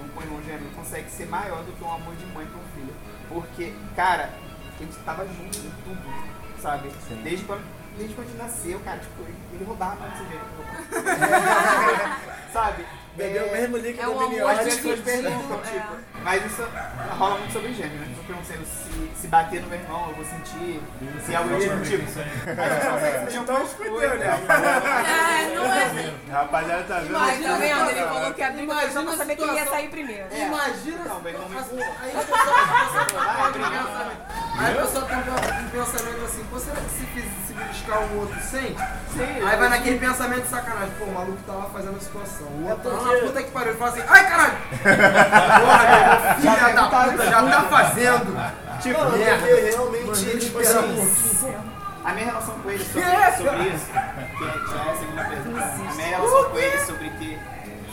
o irmão gêmeo consegue ser maior do que um amor de mãe com um filho. Porque, cara, a gente tava junto em tudo, sabe? Desde quando, desde quando a gente nasceu, cara, tipo, ele roubava mais desse jeito. sabe? Bebeu o É, mesmo líquido é um dividir, perguntam, é. tipo, mas isso rola muito sobre gênero, né? Eu perguntando se, se bater no meu irmão, eu vou sentir, se é algo do tipo. [LAUGHS] tipo. Então fudeu, né? É, não é. [LAUGHS] Rapaziada, tá vendo? Mas tá vendo? Ele falou que abriu a pessoa pra saber quem ia sair primeiro. É. Imagina Não, bem, não me- assim, aí aí a pessoa tem um pensamento assim, pô, será que se, se beliscar um outro sente? Sim, Aí vai naquele pensamento de sacanagem, pô, o maluco tá lá fazendo a situação. O outro tá lá, porque- puta que pariu, ele fala assim, ai caralho! [LAUGHS] Porra, meu, filha da puta, já tá fazendo! Tipo, Mano, merda. porque realmente, tipo espera assim, um. A minha relação com ele sobre, sobre isso, que é- já é a segunda pergunta, a minha relação com ele sobre que,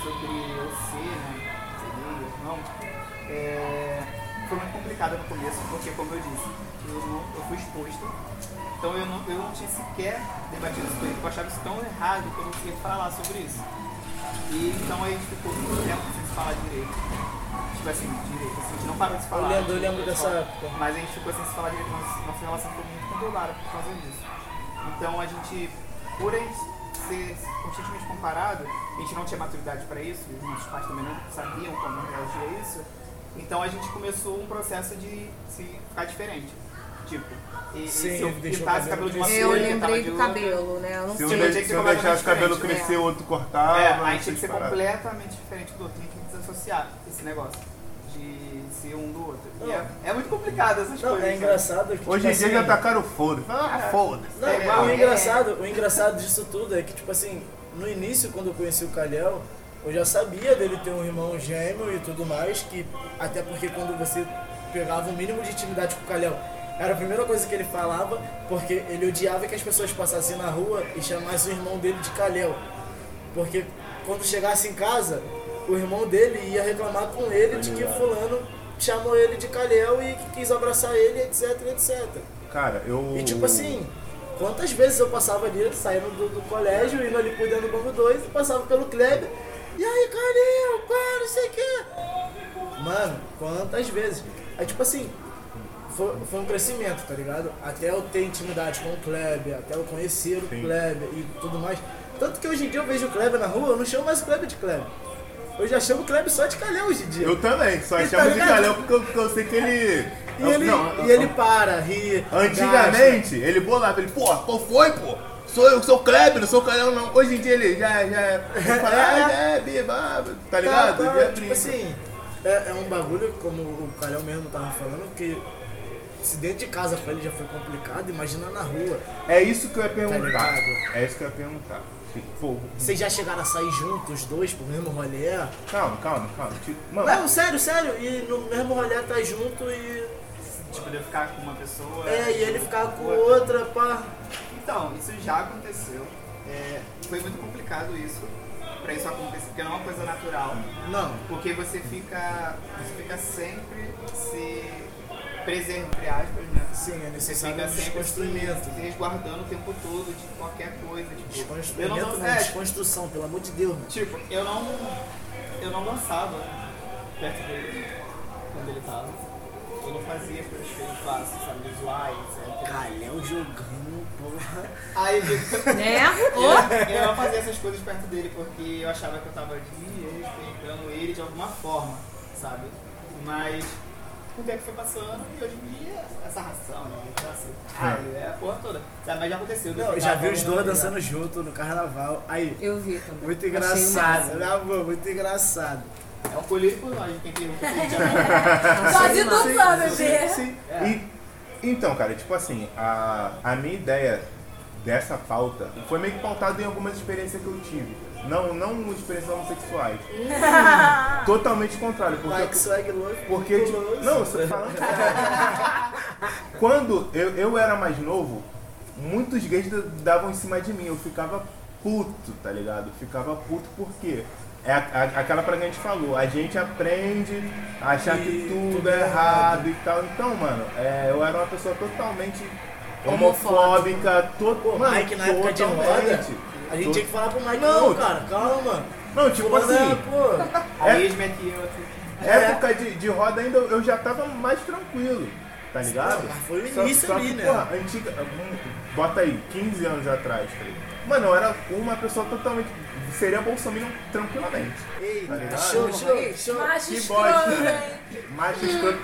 sobre eu ser, né, ser gay ou não, é, complicada no começo, porque como eu disse, eu, não, eu fui exposto, então eu não, eu não tinha sequer debatido isso com ele, eu achava isso tão errado que eu não queria falar sobre isso. E então a gente ficou muito tempo sem se falar direito. Tipo assim, direito. Assim, a gente não parou de se falar. Eu lembro, eu gente lembro dessa época. Mas a gente ficou sem se falar direito, nossa, nossa relação ficou muito conturbada por causa disso. Então a gente, por a gente ser constantemente comparado, a gente não tinha maturidade para isso, os nossos pais também não sabiam como reagir a isso. Então a gente começou um processo de se ficar diferente. Tipo, e, e Sim, se eu pintasse o cabelo cabelo de uma Eu cor, eu lembrei do cabelo, né? Eu não Se um, sei. que se um deixasse o cabelo completamente crescer, o outro cortava. É, aí tinha que ser completamente diferente do outro, tinha que desassociar esse negócio de ser um do outro. E é, é muito complicado essas Não, coisas. é engraçado que, Hoje tipo em dia assim, já tacaram o foda-se. Ah, foda-se. Não, É o, é. engraçado, o engraçado disso tudo é que, tipo assim, no início, quando eu conheci o Calhau, eu já sabia dele ter um irmão gêmeo e tudo mais, que até porque quando você pegava o mínimo de intimidade com o Calhau, era a primeira coisa que ele falava, porque ele odiava que as pessoas passassem na rua e chamassem o irmão dele de Calhau. Porque quando chegasse em casa, o irmão dele ia reclamar com ele de que fulano chamou ele de Calhau e que quis abraçar ele, etc, etc. Cara, eu. E tipo assim, quantas vezes eu passava ali, saindo do, do colégio, indo ali por dentro do banco 2 e passava pelo Kleber. E aí, Calil, qual, não sei o quê. Mano, quantas vezes? Aí tipo assim, foi, foi um crescimento, tá ligado? Até eu ter intimidade com o Kleber, até eu conhecer o Sim. Kleber e tudo mais. Tanto que hoje em dia eu vejo o Kleber na rua, eu não chamo mais o Kleber de Kleber. Eu já chamo o Kleber só de Calhau hoje em dia. Eu também, só E tá chamo de ligado? calhão porque eu, porque eu sei que ele. E ele, Não, e ele para, ri. Antigamente, ele bolava, ele, pô, qual foi, pô? Sou eu, sou o Kleber, não sou o Calhão, não. Hoje em dia ele já, já, [LAUGHS] ele fala, ah, já é, biba, tá ligado? Tá, Já tá, tipo brinca. assim, é, é um bagulho, como o Calhão mesmo tava falando, que se dentro de casa pra ele já foi complicado, imagina na rua. É isso que eu ia Tá perguntar. ligado? É isso que eu ia perguntar. Pô, Vocês já chegaram a sair juntos, os dois, pro mesmo rolê? calma, calma, calma. Tipo, Mano, Não, sério, sério, e no mesmo rolê tá junto e. Tipo, eu ficar com uma pessoa. É, e ele ficar com outra, pá. Então, isso já aconteceu. É, foi muito complicado isso, pra isso acontecer, porque não é uma coisa natural. Não. Porque você fica. Você fica sempre se preservando, entre aspas, né? Sim, é Você necessário fica um sempre se, resguardando o tempo todo de qualquer coisa. Tipo, eu não não, é, desconstrução, pelo amor de Deus. Tipo, eu não. Eu não dançava perto dele quando ele tava. Eu não fazia coisas que ele faz, sabe, zoar, etc. Calhão jogando, porra. Aí [LAUGHS] eu, Né? Eu, eu não fazia essas coisas perto dele porque eu achava que eu tava desrespeitando ele de alguma forma, sabe? Mas o tempo foi passando e hoje em dia essa ração, né? Então, assim, ah, é a porra toda. Sabe, mas já aconteceu. Não, eu já vi os dois dançando junto no carnaval. Aí, eu vi também. muito engraçado, né, amor? Muito engraçado. É um colírio por nós, quem tem um [LAUGHS] Só de dupla, bebê. Sim. E, então, cara, tipo assim, a, a minha ideia dessa pauta foi meio que pautada em algumas experiências que eu tive. Não, não experiências homossexuais. [LAUGHS] Totalmente contrário. Porque, Mike Swag porque tipo, não, eu tô falando. Quando eu, eu era mais novo, muitos gays da- davam em cima de mim. Eu ficava puto, tá ligado? Eu ficava puto porque é a- a- aquela pra que a gente falou. A gente aprende a achar que E tudo tudo é é errado e tal. Então, mano, é, eu era uma pessoa totalmente homofóbica. To, Pô, mano, Mike na época de roda, totalmente. a gente tinha que falar pro Mike, Não, não, cara, calma. Não, tipo Fulano é, assim, pô. A Esme aqui, outra. época de, de roda ainda eu já tava mais tranquilo, tá ligado? Foi o início só ali, que, né? Porra, antiga, hum, bota aí, 15 anos atrás, tá ligado? Mano, eu era uma pessoa totalmente. Seria Bolsonaro tranquilamente. Tá ligado? show, show, show. Macho Que bosta. hein? Macho escroto,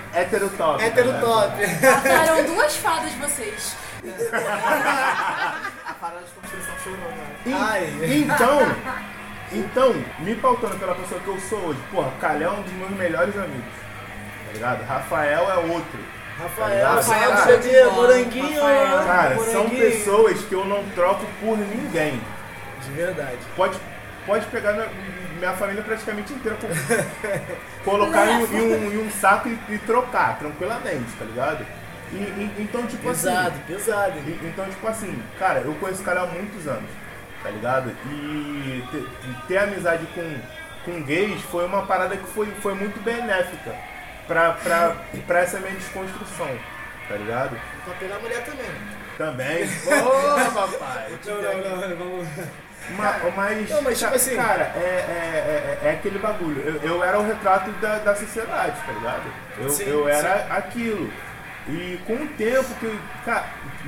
top. Hétero tá ligado? top. Mataram duas fadas vocês. A parada de construção chorou, né? Ai. Então, então, me pautando pela pessoa que eu sou hoje, porra, Calhão é um dos meus melhores amigos. Tá ligado? Rafael é outro. Rafael, Rafael, Rafael, show de CD, moranguinho, Rafael. Cara, são moranguinho. pessoas que eu não troco por ninguém. De verdade. Pode, pode pegar minha, minha família praticamente inteira, co- [LAUGHS] colocar em, um- em um, em um saco e, e trocar, tranquilamente, tá ligado? E, e- então, tipo Pesado, assim. pesado. e- Então, tipo assim, cara, eu conheço o cara há muitos anos, tá ligado? E ter, ter amizade com, com gays foi uma parada que foi, foi muito benéfica pra, pra, pra essa minha desconstrução. tá ligado? Pra pegar mulher também. Também. [LAUGHS] Boa, papai. Não, não, não, vamos. Ma- Mas, Não, mas, tipo assim- cara, é, é, é, é aquele bagulho. Eu, eu era o retrato da, da sociedade, tá ligado? Eu, Sim, eu sim. era aquilo. E com o tempo que, cara,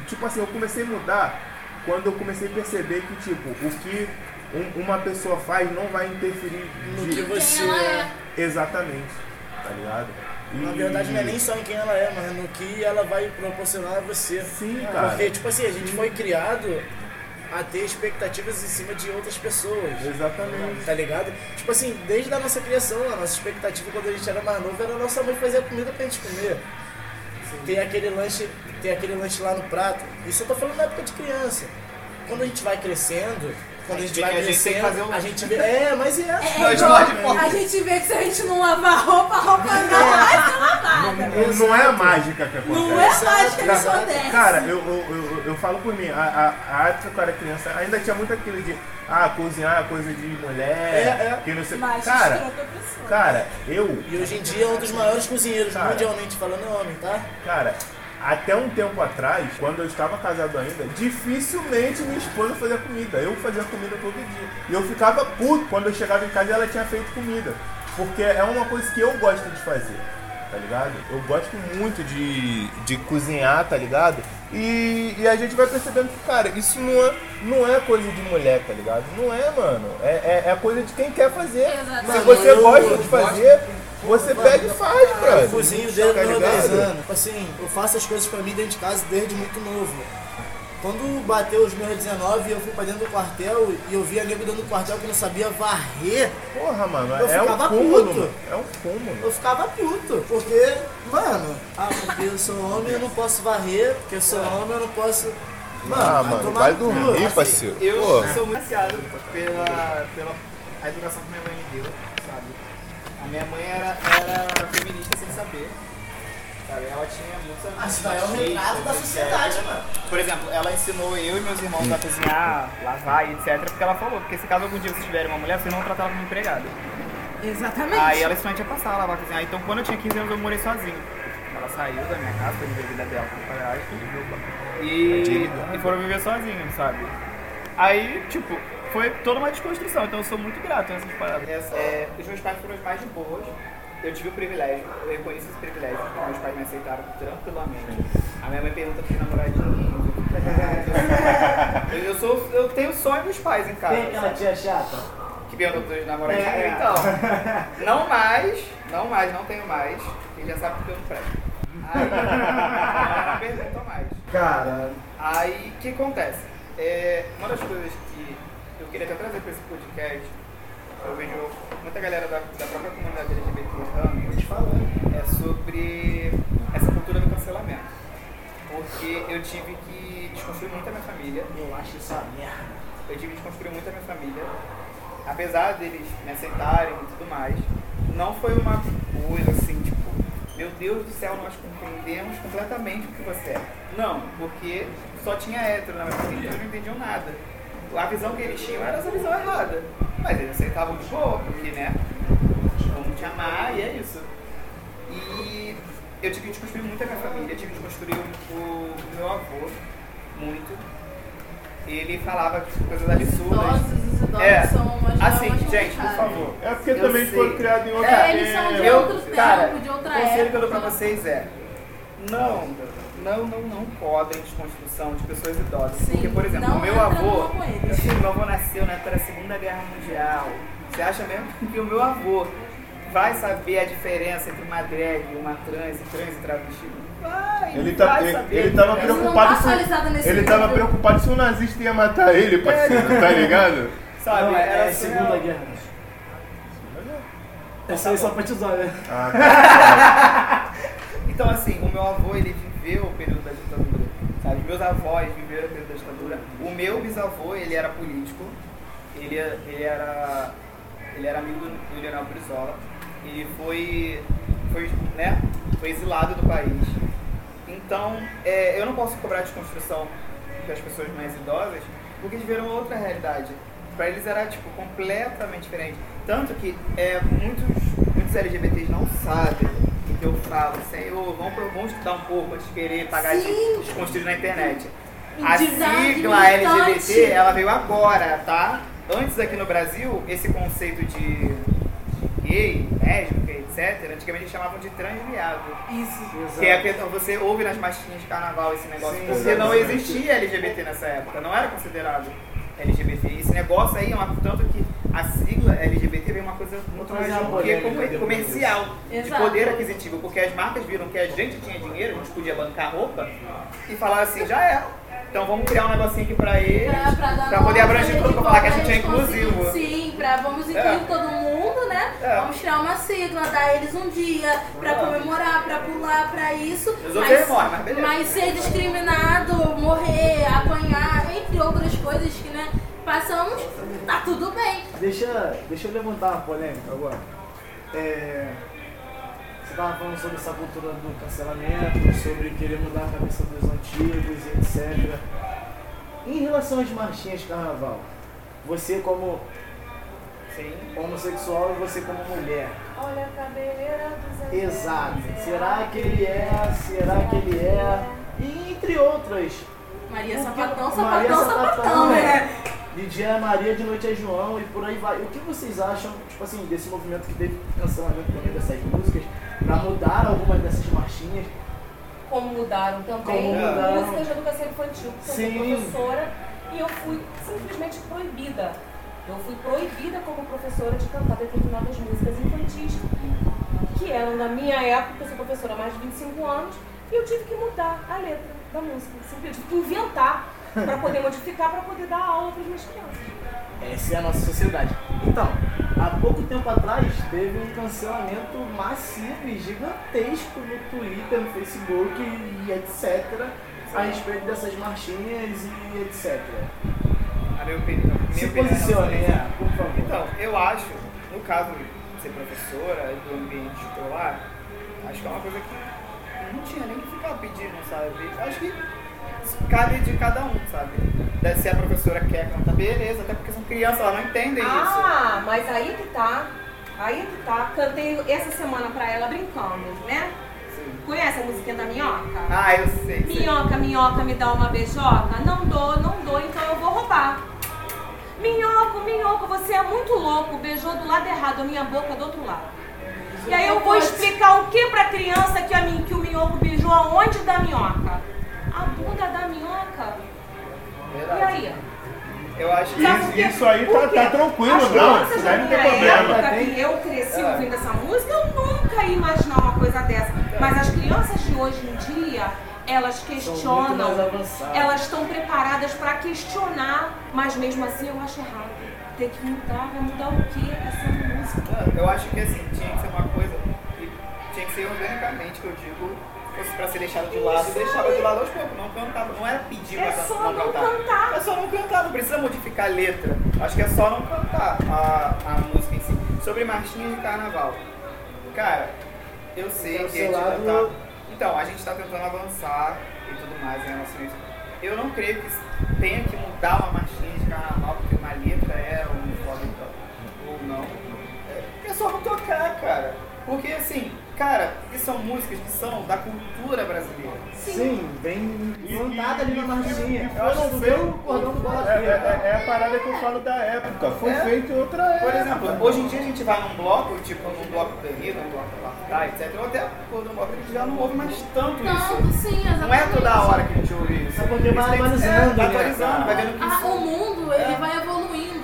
tipo assim, eu comecei a mudar quando eu comecei a perceber que, tipo, o que um- uma pessoa faz não vai interferir No de- que você é. é. exatamente, tá ligado? E- Na verdade não é nem só em quem ela é, mas no que ela vai proporcionar a você. Sim, cara. Porque, tipo assim, a gente foi criado a ter expectativas em cima de outras pessoas. Exatamente. Tá ligado? Tipo assim, desde a nossa criação, a nossa expectativa quando a gente era mais novo era a nossa mãe fazer a comida pra gente comer. Ter aquele lanche, ter aquele lanche lá no prato. Isso eu tô falando na época de criança. Quando a gente vai crescendo, quando a gente, vai a gente tem que crescendo, fazer o a gente vê. É, mas é. É, Nós de fome. a gente vê que se a gente não lavar a roupa, a roupa não vai ser lavada. Não, não é a mágica que acontece. Não é mágica que acontece. Cara, eu, eu, eu, eu falo por mim, a, a, a época que eu era criança, ainda tinha muito aquele de ah, cozinhar é coisa de mulher, É, é. que não sei. Mas Cara, cara, eu, E hoje em dia é um dos maiores cozinheiros, Cara. mundialmente falando, é homem, tá? cara, até um tempo atrás, quando eu estava casado ainda, dificilmente minha esposa fazia comida. Eu fazia comida todo dia. E eu ficava puto quando eu chegava em casa e ela tinha feito comida. Porque é uma coisa que eu gosto de fazer, tá ligado? Eu gosto muito de, de cozinhar, tá ligado? E, e a gente vai percebendo que, cara, isso não é, não é coisa de mulher, tá ligado? Não é, mano. É, é, é coisa de quem quer fazer. Exatamente. Se você eu- gosta eu de fazer, você pega e faz, Eu brother. cozinho desde Tá os meus ligado? 10 anos. Tipo assim, eu faço as coisas pra mim dentro de casa desde muito novo. Quando bateu os meus 19, eu fui pra dentro do quartel e eu vi a nego dentro do quartel que não sabia varrer. Porra, mano, Eu é um ficava cúmulo. puto. mano. É um cúmulo. Eu ficava puto, porque, mano, ah, porque eu sou homem, eu não posso varrer, porque eu sou homem, eu não posso. Mano, Ah, mano, tomar vai dormir, Assim, parceiro. Eu Pô. sou muito ansiado pela, pela a educação que minha mãe me deu, sabe? A minha mãe era, era feminista sem saber. Sabe? Ela tinha muitas Ah, isso daí é um retrato da sociedade, mano. Por exemplo, ela ensinou eu e meus irmãos a cozinhar, lavar e etc. Porque ela falou, porque se caso algum dia vocês tiverem uma mulher, vocês não vão tratar ela como empregada. Exatamente. Aí ela ensinou a gente a passar a lavar, cozinhar. Então quando eu tinha 15 anos eu morei sozinho. Ela saiu da minha casa, foi viver a vida dela com o padrasto. E, e foram viver sozinhos, sabe? Aí, tipo, foi toda uma desconstrução, então eu sou muito grato a essas paradas. É, os meus pais foram os mais de boas. Eu tive o privilégio, eu reconheço esse privilégio, porque meus pais me aceitaram tranquilamente. A minha mãe pergunta pros namoradinhos. Eu, eu, sou, eu tenho o sonho dos pais em casa. Tem aquela tia chata? Que pergunta dos namoradinhos. É. Então, não mais, não mais, não tenho mais. Quem já sabe porque eu não presto. Aí, não perguntam mais. Cara, Aí, o que acontece? É, uma das coisas que eu queria até trazer para esse podcast, eu vejo muita galera da, da própria comunidade LGBT te falando. é sobre essa cultura do cancelamento. Porque eu tive que desconstruir muito a minha família, Eu acho isso uma merda. eu tive que desconstruir muito a minha família, apesar deles me aceitarem e tudo mais, não foi uma coisa assim, tipo, meu Deus do céu, nós compreendemos completamente o que você é. Não, porque só tinha hétero na minha família, então eles não entendiam nada. A visão que eles tinham era essa visão errada. Mas eles aceitavam de boa, porque, né, vamos te amar e é isso. E eu tive que desconstruir muito a minha família, tive que desconstruir o, o meu avô, muito. Ele falava coisas absurdas. Idosos, os idosos É, são umas assim, gente, por favor. É porque Eu também sei. foi criado em outra É, eles são de. Eu, outro tempo, cara, de outra o conselho que eu dou pra vocês é não, não, não, não podem desconstrução de pessoas idosas. Sim, Porque, por exemplo, meu avô, assim, meu avô nasceu na época da Segunda Guerra Mundial. Você acha mesmo [LAUGHS] que o meu avô vai saber a diferença entre uma drag, uma trans e trans e travesti? Vai, Ele, vai tá, ele, ele tava preocupado tá se. Ele tava preocupado se o nazista ia matar ele, parceiro, tá ligado? [LAUGHS] Sabe? Não, é, Era é surreal. Segunda Guerra. Essa aí só pra te usar, né? Ah, [LAUGHS] Então, assim, o meu avô, ele viveu o período da ditadura, sabe? Meus avós viveram o período da ditadura. O meu bisavô, ele era político, ele, ele era ele era amigo do Leonel Brizola. Ele foi, foi, né, foi exilado do país. Então, é, eu não posso cobrar desconstrução das pessoas mais idosas, porque eles viram outra realidade. Para eles era, tipo, completamente diferente. Tanto que é, muitos, muitos LGBTs não sabem eu falo, Senhor, vamos, vamos estudar um pouco antes de querer pagar de Sim. desconstruir na internet. A sigla. LGBT, ela veio agora, tá? Antes aqui no Brasil, esse conceito de gay, lésbica, etc., antigamente chamavam de transviado. Isso. Que é você ouve nas marchinhas de carnaval esse negócio, Sim, porque não existia LGBT nessa época, não era considerado LGBT. Esse negócio aí é uma, tanto que a sigla LGBT veio uma coisa muito mais polêmica comer- comercial, de poder aquisitivo, porque as marcas viram que a gente tinha dinheiro, a gente podia bancar roupa, e falaram assim, já é. Então vamos criar um negocinho aqui pra eles, Pra, pra, pra poder abranger tudo, pra falar que a gente é inclusivo. Sim, pra vamos incluir É. todo mundo, né? É. Vamos criar uma sigla, dar eles um dia pra comemorar, pra pular, pra isso. Os outros morrem, mas beleza. mas ser discriminado, morrer, apanhar, entre outras coisas que, né, passamos, tá tudo bem. Deixa, deixa eu levantar uma polêmica agora. É, você estava falando sobre essa cultura do cancelamento, sobre querer mudar a cabeça dos antigos e etc. Em relação às marchinhas de carnaval, você como Sim. homossexual e você como mulher, Olha a cabeleira dos exato. Será que ele é? Será que ele é? E entre outras. Maria O que- Sapatão, Maria Sapatão, Sapatão, né? De dia é Maria, de noite é João e por aí vai. O que vocês acham, tipo assim, desse movimento que teve cancelamento também dessas músicas, pra mudar algumas dessas marchinhas? Como mudaram também Como mudaram. músicas de educação infantil, porque eu Sim. sou professora e eu fui simplesmente proibida. Eu fui proibida como professora de cantar determinadas músicas infantis, que eram na minha época, eu sou professora há mais de 25 anos, e eu tive que mudar a letra da música. Simplesmente tive que inventar para poder modificar, para poder dar aula para as minhas crianças. Essa é a nossa sociedade. Então, há pouco tempo atrás teve um cancelamento massivo e gigantesco no Twitter, no Facebook e etc. a respeito dessas marchinhas e etc. A minha opinião. minha Se posicione, isso. é, por favor. Então, eu acho, no caso de ser professora e do ambiente escolar, acho que é uma coisa que não tinha nem que ficar pedindo, sabe? Acho que cabe de cada um, sabe? Deve ser a professora que quer cantar, beleza, até porque são crianças, elas não entendem isso. Ah, mas aí que tá. Aí que tá. Cantei essa semana pra ela brincando, né? Sim. Conhece a musiquinha da minhoca? Ah, eu sei. sei. Minhoca, minhoca, me dá uma beijoca? Não dou, não dou, então eu vou roubar. Minhoco, minhoco, você é muito louco. Beijou do lado errado, a minha boca do outro lado. E aí eu vou explicar o que pra criança que, a que o minhoco beijou aonde da minhoca? A bunda da minhoca. E Verdade. aí? Eu acho que. Isso- isso aí tá- tá tranquilo, As não, isso da daí não tem minha problema. época que eu cresci É. ouvindo essa música, eu nunca ia imaginar uma coisa dessa. Mas as crianças de hoje em dia, elas questionam, elas estão preparadas para questionar, mas mesmo assim eu acho errado. Tem que mudar, vai mudar o quê? Essa música. Eu acho que assim, tinha que ser uma coisa que tinha que ser organicamente, que eu digo, fosse pra ser deixado de lado e deixava de lado aos poucos. Não cantava, não era pedir É pra só não cantar. É só não cantar, não precisa modificar a letra. Acho que é só não cantar a, a música em si. Sobre marchinha de carnaval. Cara, eu sei Então, que a gente ainda lado- tá. Então, a gente tá tentando avançar e tudo mais em relação a isso. Eu não creio que tenha que mudar uma marchinha de carnaval porque uma letra é homofóbica ou não. É, é só não tocar, cara. Porque assim, cara, isso são músicas que são da cultura brasileira. Sim, vem montada ali na marchinha. Eu acho Não vê o cordão do bola É, fria. é- é a parada que eu falo da época. Foi É. feito em outra época. Por exemplo, hoje em dia a gente vai num bloco, tipo num bloco da Rio, num bloco da Lafta, etc. Ou até quando um bloco a gente já não ouve mais tanto Tanto, isso. sim, exatamente. Não é toda hora que a gente ouve isso. É porque vai que- atualizando, É, vai né, atualizando, cara? vai vendo que Ah, isso. o mundo, ele É. vai evoluindo.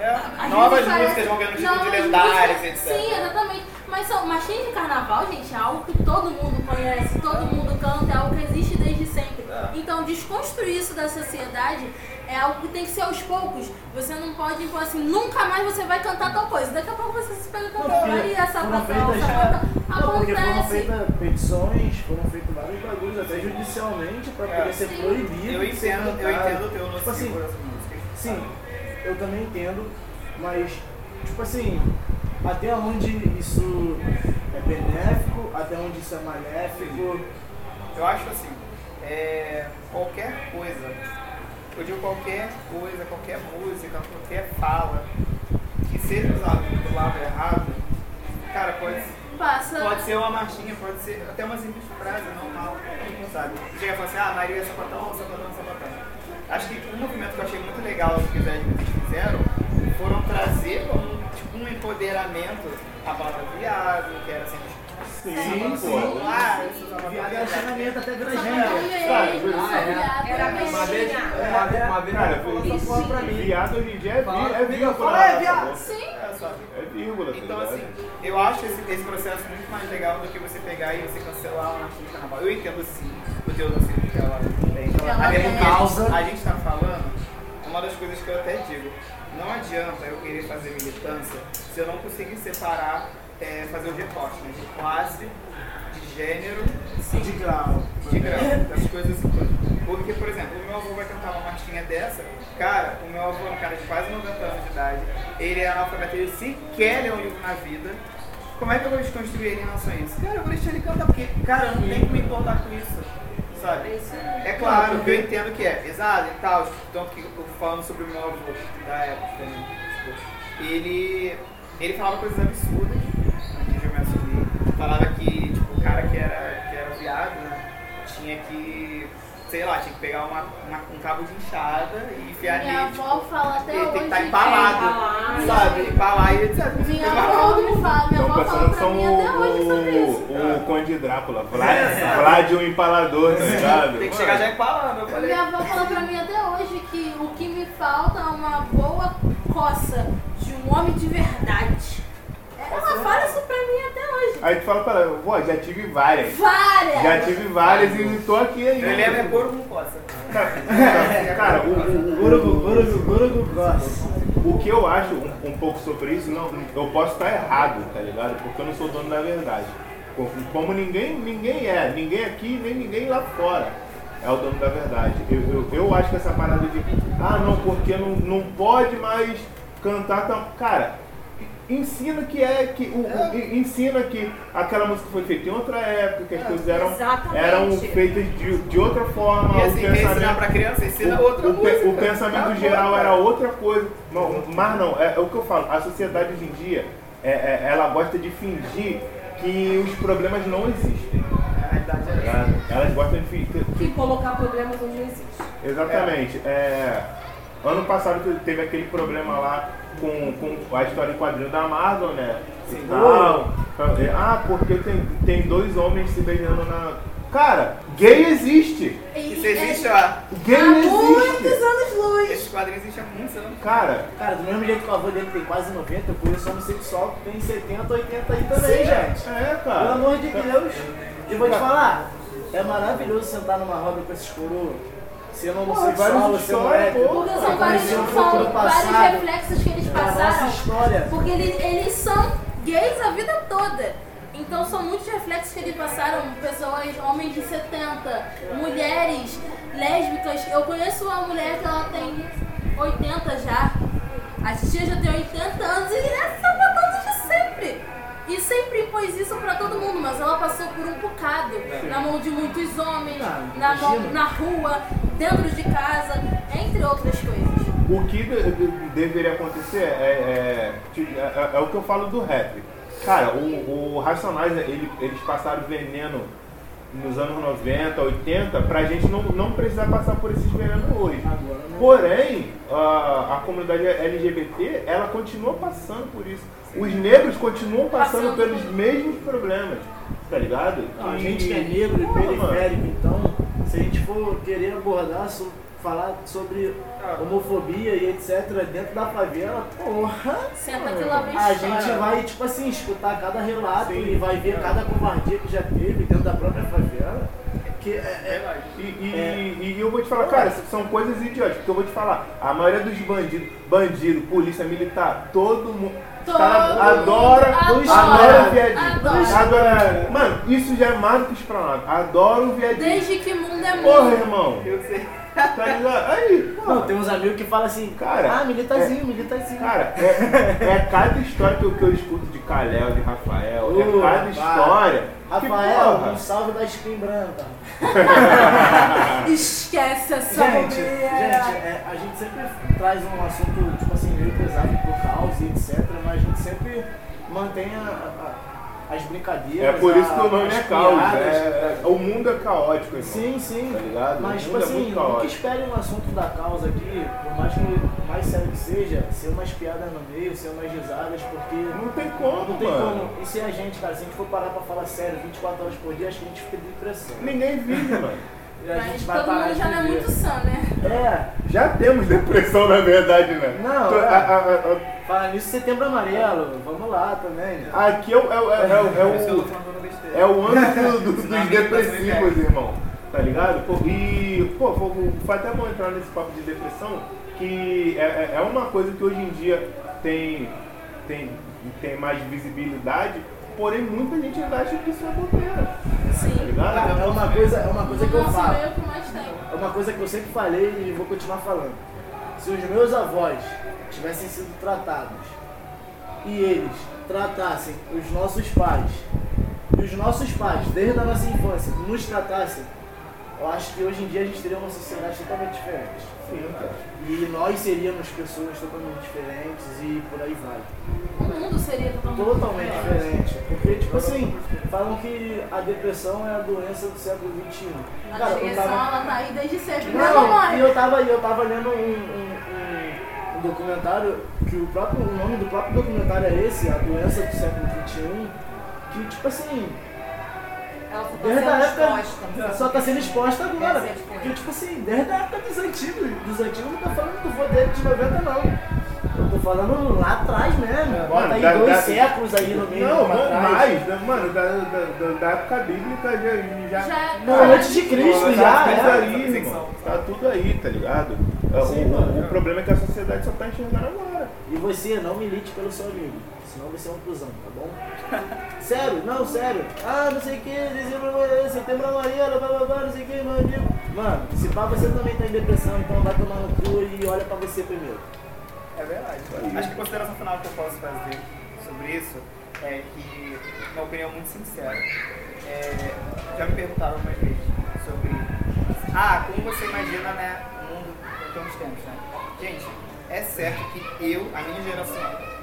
É. Novas músicas vão ganhando tipo de músicas- etc. Sim, exatamente. Mas são marchinhas de carnaval, gente, é algo que todo mundo conhece, todo mundo canta, é algo que existe desde sempre. É. Então, desconstruir isso da sociedade é algo que tem que ser aos poucos. Você não pode impor assim, nunca mais você vai cantar tal coisa. Daqui a pouco você se pega cantando Maria, essa Não, porque foram Acontece. feitas petições, foram feitos vários bagulhos, até judicialmente, pra É. poder ser Sim. proibido. Eu ser entendo, eu entendo o teu Tipo nocivo assim, essa música. Sim, eu também entendo, mas, tipo assim, até onde isso é benéfico, até onde isso é maléfico. Eu acho assim, é, qualquer coisa, eu digo qualquer coisa, qualquer música, qualquer fala, que seja usado do lado errado, cara, pode, passa. Pode ser uma marchinha, pode ser até uma simples frase normal, sabe. Chega e fala assim, ah, Maria é sapatão, sapatão, sapatão. Acho que um movimento que eu achei muito legal que os fizeram foram trazer como empoderamento a palavra viado, que era sempre. Sim, Sim, Ah, é Viado é xingamento até não sou viado, Era. Uma vez, uma vez, uma vez, Cara, falou foi- essa porra pra mim. Viado hoje em dia é, Fala, vi- é vírgula. fala, é, viado. Sim. É? É vírgula, tá Então, ligado? assim, eu acho esse, esse processo muito mais legal do que você pegar e você cancelar uma artista de carnaval. Eu entendo sim o Deus o que ela Até tem. porque a gente- a gente tá falando, uma das coisas que eu até digo, não adianta eu querer fazer militância se eu não conseguir separar, é, fazer o recorte né, de classe, de gênero, De grau. de grau, das coisas todas. Porque, por exemplo, o meu avô vai cantar uma marchinha dessa, cara, o meu avô é um cara de quase 90 anos de idade, ele é analfabeto, ele sequer leu um livro na vida. Como é que eu vou desconstruir ele em relação a isso? Cara, eu vou deixar ele cantar, porque, cara, eu não tenho que me importar com isso, sabe? É claro que eu entendo que é pesado e tal, tanto que falando sobre o meu avô da época também, tipo, ele, ele falava coisas absurdas de eu me assumir. Falava que, tipo, o cara que era, que era viado, né, tinha que, sei lá, tinha que pegar uma, uma- um cabo de enxada e enfiar Minha nele, avó tipo, fala até hoje. tem que estar que- empalado, sabe? Empalar e etc. Minha avó me fala, minha avó fala pra são mim até hoje sobre isso. o, o Conde Drácula. [LAUGHS] Vlad, Vlad o empalador, tá ligado? Tem que chegar já empalando, eu falei. Minha avó fala pra mim até hoje que o que me falta é uma boa coça de um homem de verdade. Ela fala isso pra mim até hoje. Aí tu fala pra ela, pô, já tive várias. Várias! Já tive várias e tô aqui ainda. Lembro é couro com coça. Cara, o, o, o, Gurugu, gurugu, gurugu, gosta. o que eu acho um, um pouco sobre isso, não, eu posso estar errado, tá ligado? Porque eu não sou dono da verdade. Como, como ninguém, ninguém é, ninguém aqui, nem ninguém lá fora é o dono da verdade. Eu, eu, eu acho que essa parada de, ah não, porque não, não pode mais cantar tão. Cara, ensina que é que. O, o- ensina que aquela música foi feita em outra época, que as coisas eram, Exatamente. eram feitas de, de outra forma. E o assim, ensinar pensamento- pra criança, ensina o, outra o música. o pensamento Tá geral bom, era outra coisa. Não, mas não, é, é o que eu falo. A sociedade hoje em dia, é- é- ela gosta de fingir que os problemas não existem. A realidade é tá? Elas gostam de fingir. E colocar problemas onde não existe. Exatamente. É, ano passado te- teve aquele problema lá com, com a história em quadrinho da Marvel, né? Sim. tal. Ah, porque tem, tem dois homens se beijando na. Cara, gay existe! Isso existe há. Gay Há muitos existe! anos luz. Esses quadrinhos existem há muitos anos. Cara, Cara, do mesmo jeito que o avô dele tem quase 90, eu conheço homossexual que tem 70, 80 aí também, gente. é, cara. Pelo amor de Deus. E vou te falar, é maravilhoso sentar numa roda com esses coroas. Sendo homossexual, várias você histórias, moleque. pô. Porque Eu são do são vários passado reflexos que eles passaram. história. Porque eles, eles são gays a vida toda. Então são muitos reflexos que eles passaram. Pessoas, homens de 70, mulheres lésbicas. Eu conheço uma mulher que ela tem 80 já. A tia já tem 80 anos e é sempre. E sempre impôs isso pra todo mundo, mas ela passou por um bocado. Na mão de muitos homens, Ah, na, mão, na rua, dentro de casa, entre outras coisas. O que de- de- deveria acontecer é, é, é- é- é o que eu falo do rap. Cara, o, o Racionais, ele- eles passaram veneno nos anos 90, 80, pra gente não, não precisar passar por esses venenos hoje. Né? Porém, a, a comunidade LGBT, ela continua passando por isso. Os negros continuam passando Passando pelos por- mesmos problemas, tá ligado? Não, a E- gente que é negro e mano. periférico, então, se a gente for querer abordar, so- falar sobre homofobia e etc. dentro da favela, porra, Senta que lá vem a gente vai, tipo assim, escutar cada relato Sim. e vai ver cada covardia que já teve dentro da própria favela. Que é, É é- verdade. E, e- É. e eu vou te falar, cara, são coisas idiotas, porque eu vou te falar, a maioria dos bandidos, bandido, polícia militar, todo mundo. Todo adoram, adora. adoram o viadinho. Adora. Adora. Mano, isso já é mais do que esplanado. Adoro o viadinho. Desde que mundo é Porra, mundo. irmão. Eu sei. Tá ligado? Aí, Não, porra. tem uns amigos que falam assim, Cara, ah, militazinho, militazinho. Cara, é, é cada história que eu, que eu escuto de Calel, de Rafael, é Uh, cada vai. história. Rafael, porra, um salve da skin branca. [LAUGHS] Esquece essa Gente, gente, é, a gente sempre traz um assunto, tipo assim, meio pesado e etc, mas a gente sempre mantém a, a- as brincadeiras. É por isso que o nome é caos. piadas. É, é- o mundo é caótico, irmão. Sim, sim. Tá ligado? Mas, tipo é assim, nunca caótico. esperem um assunto da causa aqui, por mais que mais sério que seja, ser umas piadas no meio, ser umas risadas, porque. Não tem como, Não tem mano. como. E se a gente, cara, se a gente for parar pra falar sério 24 horas por dia, acho que a gente fica de depressão. Ninguém vive, mano. A Mas gente vai todo parar mundo já não é muito sã, né? É, Já temos depressão, [LAUGHS] na verdade, né? Não, Tô- é. a- a- a- falar nisso, setembro amarelo, vamos lá também. a- Aqui é o, é, o- é, o- é o, é o ano do- do- [LAUGHS] dos tá depressivos, irmão. Tá ligado? E, pô, foi, foi até bom entrar nesse papo de depressão, que é, é- é uma coisa que hoje em dia tem, tem, tem mais visibilidade, porém muita gente ainda acha que isso é bobeira. Tá Sim. ligado? Cara, é uma coisa, é uma coisa que eu falo. é. É uma coisa que eu sempre falei e vou continuar falando. Se os meus avós tivessem sido tratados e eles tratassem os nossos pais e os nossos pais, desde a nossa infância, nos tratassem, eu acho que hoje em dia a gente teria uma sociedade totalmente diferente. E nós seríamos pessoas totalmente diferentes e por aí vai. O mundo seria totalmente, Totalmente diferente. Porque, tipo assim, falam que a depressão é a doença do século XXI. A Cara, tava- ela tá aí desde sempre. Né, Não, e eu tava, eu tava lendo um, um- um- um documentário, que o próprio o nome do próprio documentário é esse, A Doença do Século XXI, que tipo assim, Ela ficou desde a sendo época. exposta. Só tá sendo exposta agora. Essa é a diferença. Porque tipo assim, desde a época dos antigos, dos antigos não tô falando do vô dele de 90 não. Eu tô falando lá atrás mesmo. Bota aí da- dois da- séculos aí no meio Não, mais, da- mano, da, da, da- época bíblica já. já, Já é Não, antes de Cristo Tá já, tudo é. aí, irmão. Tá tudo aí, tá ligado? É, Sim, o, mano. o problema é que a sociedade só tá enxergando agora. E você não milite pelo seu amigo, senão você é um cuzão, tá bom? [LAUGHS] sério, não, sério. Ah, não sei o que, dezembro, amarelo, setembro amarelo, blá blá blá, não sei o que, meu amigo. Mano, se pá você também tá em depressão, então vai tomar no cu e olha pra você primeiro. É verdade. Acho que a consideração final que eu posso fazer sobre isso é que, uma opinião muito sincera, é, já me perguntaram algumas vezes sobre ah, como você imagina né, o mundo daqui a uns tempos, né? Gente, é certo que eu, a minha geração,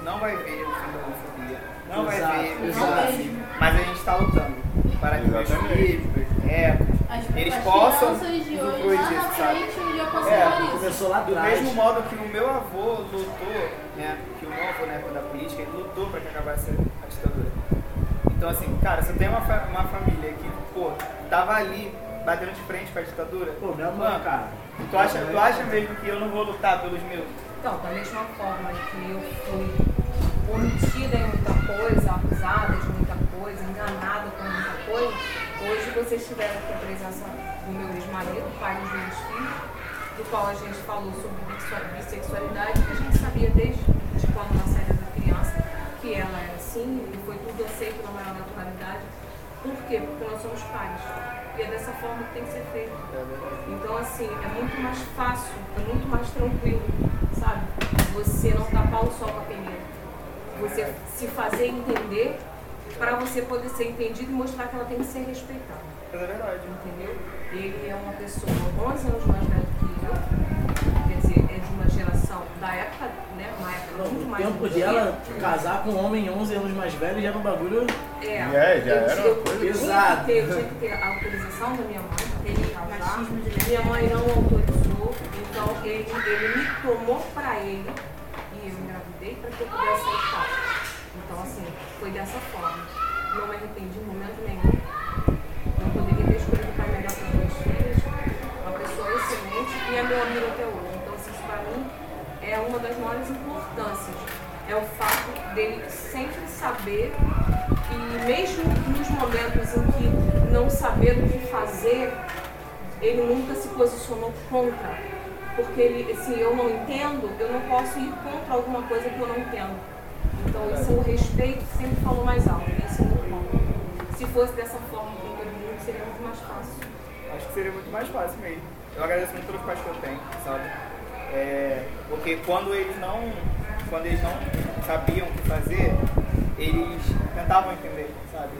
não vai ver o fim da homofobia, não Exato, vai ver o exato. racismo, mas a gente está lutando para que meus filhos, meus netos, As, eles as possam crianças de hoje, usufruir lá na disso, sabe? frente, um dia possam É, isso. Começou lá Do atrás. mesmo modo que o meu avô lutou, né, que o meu avô na época da política, ele lutou para que acabasse a ditadura. Então assim, cara, você tem uma, fa- uma família que, pô, tava ali batendo de frente com a ditadura, Pô, minha mãe, Mano, cara. tu acha, tu acha mesmo que eu não vou lutar pelos meus? Então, da mesma forma que eu fui omitida em muita coisa, acusada de muita coisa, enganada por muita coisa, hoje vocês tiveram aqui a presença do meu ex-marido, pai dos meus filhos, do qual a gente falou sobre bissexua- bissexualidade, que a gente sabia desde de quando nós saímos da criança que ela era assim, e foi tudo aceito na maior naturalidade. Por quê? Porque nós somos pais. E é dessa forma que tem que ser feito. Então, assim, é muito mais fácil, é muito mais tranquilo, sabe? Você não tapar o sol com a peneira. Você se fazer entender para você poder ser entendido e mostrar que ela tem que ser respeitada, É verdade. entendeu? Ele é uma pessoa 11 anos mais velho que eu, quer dizer, é de uma geração da época, época muito O mais tempo antiga. dela casar com um homem 11 anos mais velho já no bagulho. É, É, já eu, era eu, uma coisa eu tinha pesada. que ter, eu tinha que ter a autorização da minha mãe ele casar. Minha mãe não autorizou, então ele, ele me tomou para ele e eu engravidei para que eu pudesse aceitar. Então, assim, foi dessa forma. Não me arrependi em momento nenhum. Não poderia ter escolhido o pai melhor para meus filhos. Uma pessoa excelente e é meu amigo até hoje. Então, assim, isso para mim é uma das maiores importâncias. É o fato dele sempre saber e mesmo nos momentos em que não saber o que fazer, ele nunca se posicionou contra. Porque ele, assim, eu não entendo, eu não posso ir contra alguma coisa que eu não entendo. Então isso o respeito sempre falou mais alto. Isso é muito bom. Se fosse dessa forma com todo mundo, seria muito mais fácil. Acho que seria muito mais fácil mesmo. Eu agradeço muito pelos pais que eu tenho, sabe? É, porque quando eles não quando eles não sabiam o que fazer, eles tentavam entender, sabe?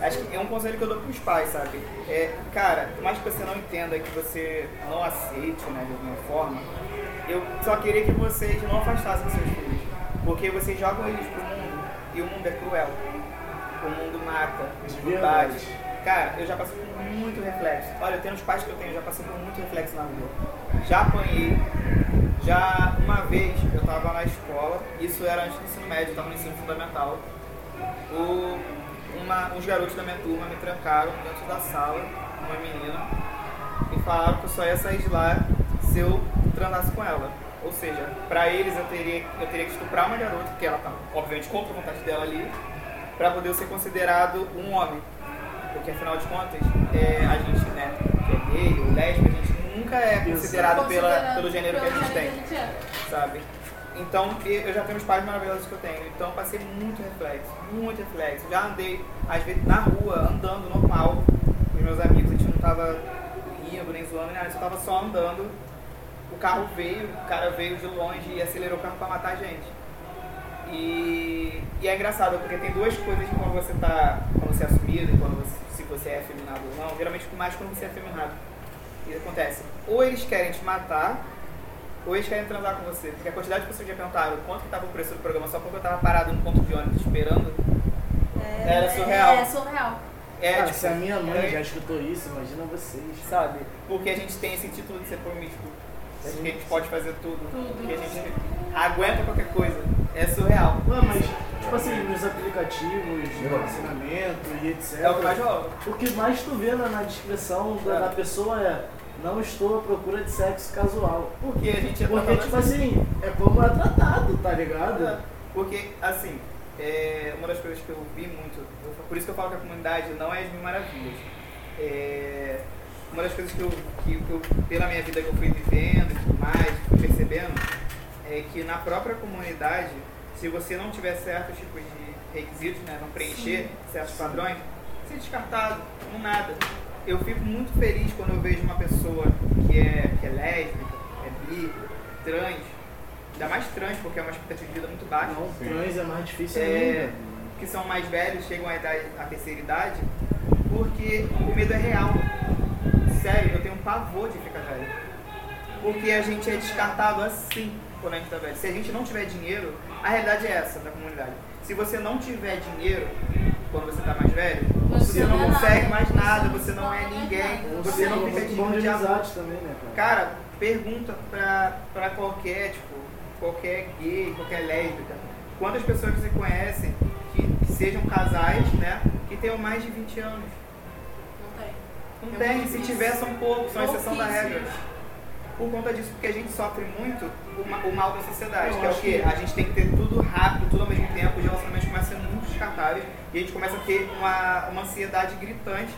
Acho que é um conselho que eu dou pros pais, sabe? É, cara, por mais que você não entenda, que você não aceite, né, de alguma forma, eu só queria que vocês não afastassem seus filhos. Porque vocês jogam eles pro mundo e o mundo é cruel. o mundo mata, bate. Cara, eu já passei por muito reflexo. Olha, eu tenho os pais que eu tenho, já passei por muito reflexo na rua. Já apanhei. Já uma vez eu tava na escola, isso era antes do ensino médio, eu tava no ensino fundamental. O, uma, uns garotos da minha turma me trancaram dentro da sala, uma menina, e falaram que eu só ia sair de lá se eu transasse com ela. Ou seja, pra eles eu teria, eu teria que estuprar uma garota, porque ela tá obviamente contra a vontade dela ali, pra poder ser considerado um homem. Porque afinal de contas, é, a gente, né, que é gay ou lésbica, a gente nunca é considerado pela, pelo gênero que a gente tem é. sabe? Então, eu já tenho os pais maravilhosos que eu tenho. Então, eu passei muito reflexo, muito reflexo. Já andei, às vezes, na rua, andando normal com os meus amigos. A gente não tava rindo, nem zoando, nem nada. A gente tava só andando. O carro veio, o cara veio de longe e acelerou o carro pra matar a gente. E, e é engraçado, porque tem duas coisas que quando você tá, quando você é assumido e quando você, você é afeminado ou não, geralmente mais quando você é afeminado. O que acontece? Ou eles querem te matar, ou eles querem transar com você. Porque a quantidade de pessoas que já perguntaram quanto que tava o preço do programa só porque eu tava parado no ponto de ônibus esperando, Era surreal. É, surreal. é Cara, tipo, se a minha mãe é, já escutou isso, imagina vocês. Sabe? Porque a gente tem esse título de ser promíscuo. Acho que a gente pode fazer tudo. Tudo. Que a gente aguenta qualquer coisa. É surreal. Não, mas, tipo assim, nos aplicativos de relacionamento e etc. É o que mais rola. O que mais tu vê na, na descrição da, da pessoa é não estou à procura de sexo casual. Porque a gente é Porque, tipo assim. assim, é como é tratado, tá ligado? É, Porque, assim, é, uma das coisas que eu vi muito, por isso que eu falo que a comunidade não é as mil maravilhas. É, uma das coisas que eu, que, que eu, pela minha vida que eu fui vivendo e tudo mais, fui percebendo, é que na própria comunidade, se você não tiver certos tipos de requisitos, né, não preencher certos padrões, você é descartado, não nada. Eu fico muito feliz quando eu vejo uma pessoa que é, que é lésbica, é bi, trans, ainda mais trans, porque é uma expectativa de vida muito baixa Não, trans é mais difícil é, ainda. que são mais velhos, chegam à, idade, à terceira idade, porque o medo é real. Sério, eu tenho um pavor de ficar velho. Porque a gente é descartado assim quando a gente tá velho. Se a gente não tiver dinheiro, a realidade é essa da comunidade. Se você não tiver dinheiro quando você tá mais velho, Você você não é consegue nada. mais nada, Você não é é ninguém, você não é fica bom digno de amor. também, né, cara? Cara, pergunta pra, pra qualquer, tipo, qualquer gay, qualquer lésbica, quantas pessoas você conhece que, que sejam casais, né, que tenham mais de 20 anos? Não tem. É se tiver são poucos, são exceção da regra. Por conta disso, porque a gente sofre muito o, ma- o mal da sociedade, Eu que é o quê? que- A gente tem que ter tudo rápido, tudo ao mesmo tempo, os relacionamentos começam a ser muito descartáveis e a gente começa a ter uma, uma ansiedade gritante,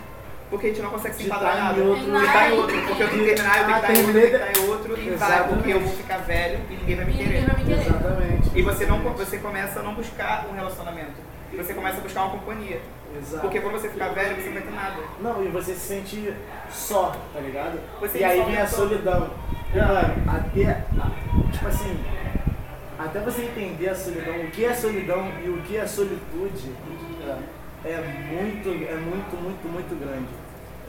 porque a gente não consegue se enquadrar tá em nada. outro- De estar em outro, porque eu tenho que terminar, eu tenho que estar em outro, eu tenho que estar em outro, e vai, porque eu vou ficar velho e ninguém vai me E querer. ninguém vai me querer. Exatamente. E você, não, você começa a não buscar um relacionamento. Você começa a buscar uma companhia. Exato. Porque quando você ficar velho, você não vai ter nada. Não, e você se sente só, tá ligado? Você e aí vem a solidão. E, mano, até, tipo assim, até você entender a solidão, o que é solidão e o que é solitude, é muito, é muito, muito, muito grande.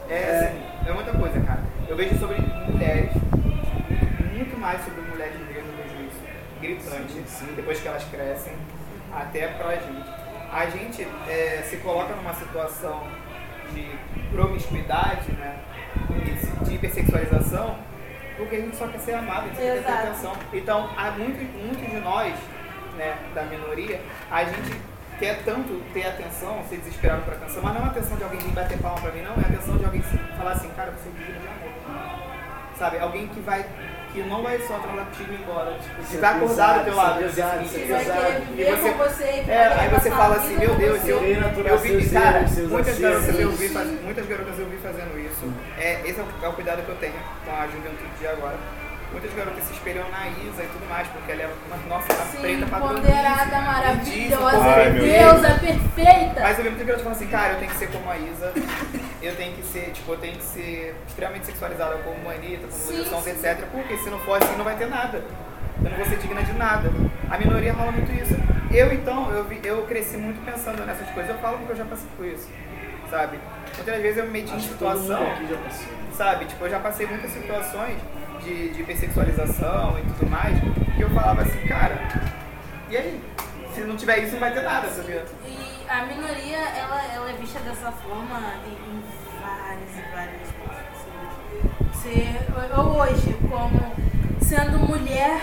É, assim, é muita coisa, cara. Eu vejo sobre mulheres, muito, mais sobre mulheres negras, eu vejo isso gritante, depois que elas crescem, até pra gente. A gente é, se coloca numa situação de promiscuidade, né, de hipersexualização, porque a gente só quer ser amado, a gente quer ter atenção. Então, há muito, muitos de nós, né, da minoria, a gente quer tanto ter atenção, ser desesperado por atenção, mas não é atenção de alguém vir bater palma pra mim, não, é a atenção de alguém falar assim, cara, você é digno de amor. Sabe? Alguém que vai, não vai só transar contigo e ir embora, tipo, Ser vai acordar do teu lado. Que vai querer E viver você- com você. que É, aí você fala assim, meu Deus, você. eu, Querer aturar eu vi, cara, muitas garotas eu vi, muitas garotas eu vi fazendo isso. É, esse é o, é o cuidado que eu tenho com a juventude de agora. Muitas garotas se espelham na Isa e tudo mais, porque ela é uma, nossa, uma Sim, preta padrão. ponderada, maravilhosa, Ai, deusa perfeita. Mas eu vi muita garotas falando assim, cara, eu tenho que ser como a Isa, eu tenho que ser, tipo, eu tenho que ser extremamente sexualizada como a Anitta, como Luísa Sons, etc. Porque se não for assim, não vai ter nada. Eu não vou ser digna de nada. A minoria rola muito isso. Eu, então, eu, vi- eu cresci muito pensando nessas coisas. Eu falo porque eu já passei por isso, sabe? Muitas vezes eu me meti em Acho que todo situação mundo aqui já passou. sabe? Tipo, eu já passei muitas situações de, de hipersexualização e tudo mais, que eu falava assim, cara, e aí? Se não tiver isso, não vai ter nada, sabia? E a minoria, ela, ela é vista dessa forma em, várias e várias coisas. Você, eu hoje, como sendo mulher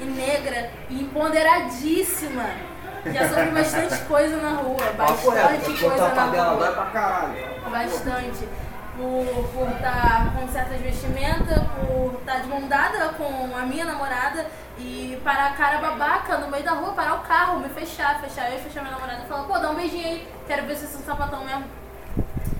e negra e empoderadíssima, já sofri bastante [LAUGHS] coisa na rua, bastante coisa na rua. Bastante. Por estar com certas vestimentas, por estar de mão dada com a minha namorada e parar a cara babaca no meio da rua, parar o carro, me fechar, fechar eu, fechar minha namorada e falar, pô, dá um beijinho aí, quero ver se você é um sapatão mesmo.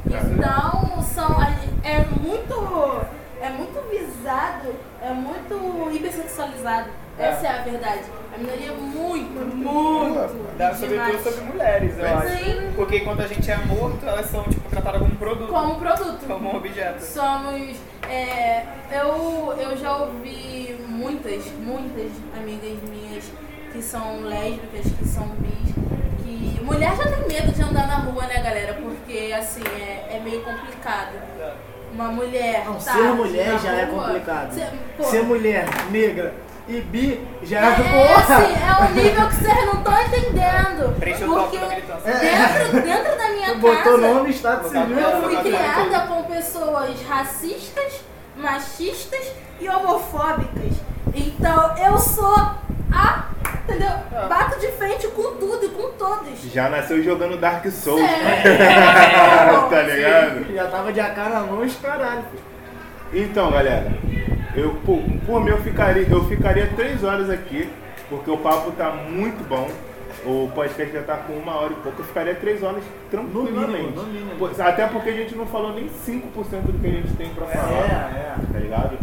Então, são, é muito, é muito visado, é muito hipersexualizado. Essa é a verdade. A minoria é muito, muito Dá sobretudo sobre mulheres, eu acho. Sim. Porque enquanto a gente é morto, elas são tipo, tratadas como produto, Como produto. como um objeto. Somos. é, eu, eu já ouvi muitas, muitas amigas minhas que são lésbicas, que são bis, que. Mulher já tem medo de andar na rua, né, galera? Porque assim, é, é meio complicado. Uma mulher. Não, tá ser mulher já é rua, complicado. ser- pô, Ser mulher, negra e bi já é, é, é porra. assim, é um nível que vocês não estão entendendo. Preenche o topo Porque da militância. dentro, dentro da minha Tu botou casa. nome Estado Civil. Eu fui criada com pessoas racistas, machistas e homofóbicas. Então eu sou a. Entendeu? Bato de frente com tudo e com todos. Já nasceu jogando Dark Souls. Sério? [LAUGHS] tá ligado? Já tava de AK na mão e os caralho. filho. Então, galera, eu por, por mim eu ficaria, eu ficaria três horas aqui, porque o papo tá muito bom. O podcast já tá com uma hora e pouco, eu ficaria três horas tranquilamente. No mínimo, no mínimo. Até porque a gente não falou nem 5% do que a gente tem pra falar. É, Tá ligado?